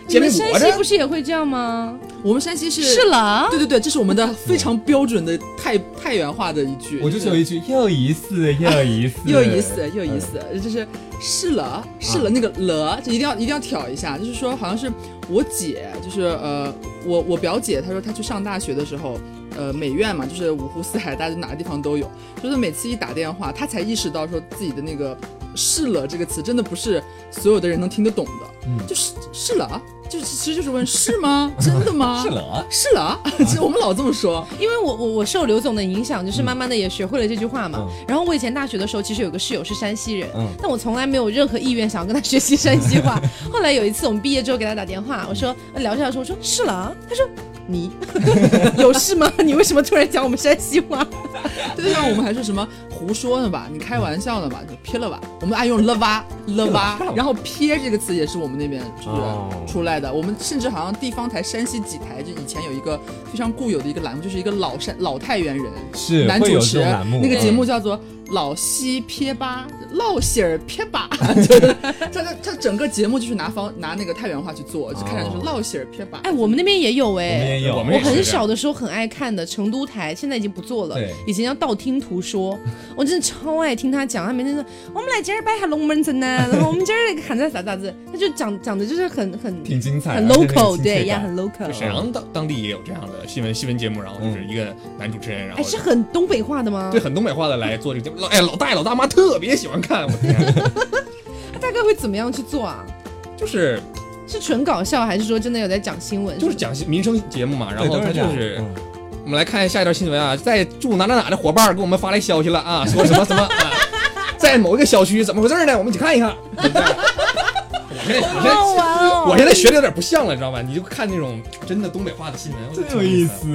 你们山西不是也会这样吗？
我们山西是
是了，
对对对，这是我们的非常标准的太太原话的一句。
我就是有一句又一次又一次
又一次又一次，就是是了是了，那个了就一定要一定要挑一下，就是说好像是我姐，就是呃我我表姐，她说她去上大学的时候。呃，美院嘛，就是五湖四海，大家哪个地方都有。就是每次一打电话，他才意识到说自己的那个“是了”这个词，真的不是所有的人能听得懂的。嗯，就是是了，就是其实就是问是吗？[laughs] 真的吗？
是了，
是了。[laughs] 其实我们老这么说，
因为我我我受刘总的影响，就是慢慢的也学会了这句话嘛。然后我以前大学的时候，其实有个室友是山西人，但我从来没有任何意愿想要跟他学习山西话。[laughs] 后来有一次我们毕业之后给他打电话，我说聊着聊着，我说是了，他说。你有事吗？你为什么突然讲我们山西话？
对呀，我们还是什么胡说呢吧？你开玩笑呢吧？就撇了吧？我们爱用了吧 [laughs] 了吧，然后撇这个词也是我们那边就是出来的。我们甚至好像地方台山西几台就以前有一个非常固有的一个栏目，就是一个老山老太原人
是
男主持，那个节目叫做。老西撇吧，老西儿撇吧，[laughs] [laughs] 就是他他他整个节目就是拿方拿那个太原话去做，就看着就是老西儿撇吧。
哎，我们那边也有哎，
我们也有
我很小的时候很爱看的成都台，现在已经不做了。以前叫道听途说，我真的超爱听他讲，他每天说我们来今儿摆下龙门阵呢，[laughs] 然后我们今儿那个喊在啥啥子，他就讲讲的就是很很
挺精彩，
很 local，对也，很 local。
沈阳当当地也有这样的新闻新闻节目，然后就是一个男主持人，然后哎
是很东北话的吗？
对，很东北话的来做这个节目。老哎，老大爷老大。妈特别喜欢看，我天！[laughs]
大概会怎么样去做啊？
就是
是纯搞笑，还是说真的有在讲新闻？
就是讲民生节目嘛。然后他就是，我们来看下一条新闻啊，在住哪哪哪的伙伴给我们发来消息了啊，说什么什么啊，在某一个小区怎么回事呢？我们一起看一看。[laughs] 我现在我现在我现在学的有点不像了，你知道吧？你就看那种真的东北话的新闻，
真有意思。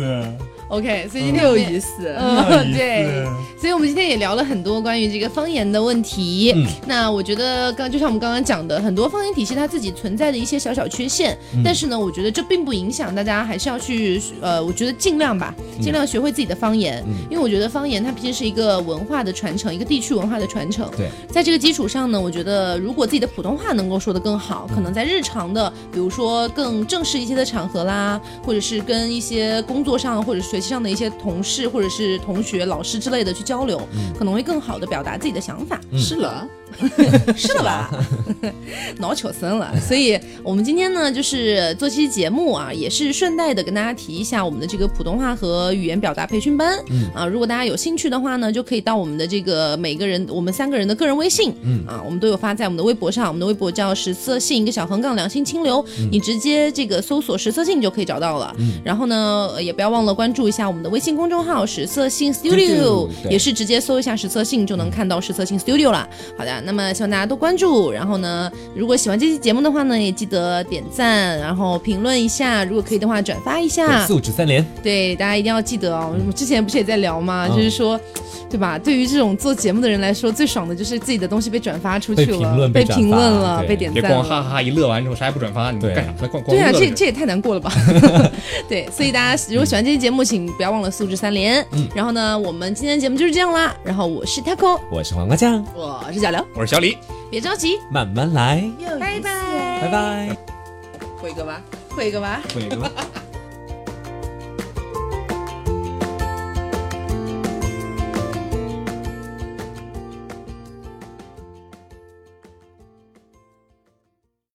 OK，所以今天
有意思。
嗯，对，所以我们今天也聊了很多关于这个方言的问题。嗯，那我觉得刚就像我们刚刚讲的，很多方言体系它自己存在的一些小小缺陷，但是呢，我觉得这并不影响大家还是要去呃，我觉得尽量吧，尽量学会自己的方言，因为我觉得方言它毕竟是一个文化的传承，一个地区文化的传承。
对，
在这个基础上呢，我觉得如果自己的普通话能够说得更好，可能在日常的，比如说更正式一些的场合啦，或者是跟一些工作上或者学习上的一些同事或者是同学、老师之类的去交流，可能会更好的表达自己的想法。
是了。[laughs]
是的吧，脑糗 [laughs] 森了。所以，我们今天呢，就是做期节目啊，也是顺带的跟大家提一下我们的这个普通话和语言表达培训班。嗯啊，如果大家有兴趣的话呢，就可以到我们的这个每个人，我们三个人的个人微信。嗯啊，我们都有发在我们的微博上，我们的微博叫实色性一个小横杠两性清流，你直接这个搜索实色性就可以找到了。嗯，然后呢，也不要忘了关注一下我们的微信公众号实色性 Studio，也是直接搜一下实色性就能看到实色性 Studio 了。好的。那么希望大家多关注，然后呢，如果喜欢这期节目的话呢，也记得点赞，然后评论一下，如果可以的话转发一下，
素质三连。
对，大家一定要记得哦。我们之前不是也在聊吗？就是说，对吧？对于这种做节目的人来说，最爽的就是自己的东西被转发出去了，被评论了，被点赞。别
光哈哈一乐完之后啥也不转发，你干啥？光光
对啊，这这也太难过了吧？[laughs] 对，所以大家如果喜欢这期节目，请不要忘了素质三连。嗯，然后呢，我们今天的节目就是这样啦。然后我是 Taco，
我是黄瓜酱，
我是小刘。
我是小李，
别着急，
慢慢来。
拜拜，
拜拜，
会一个吧，
会一个吧，
会一个吧。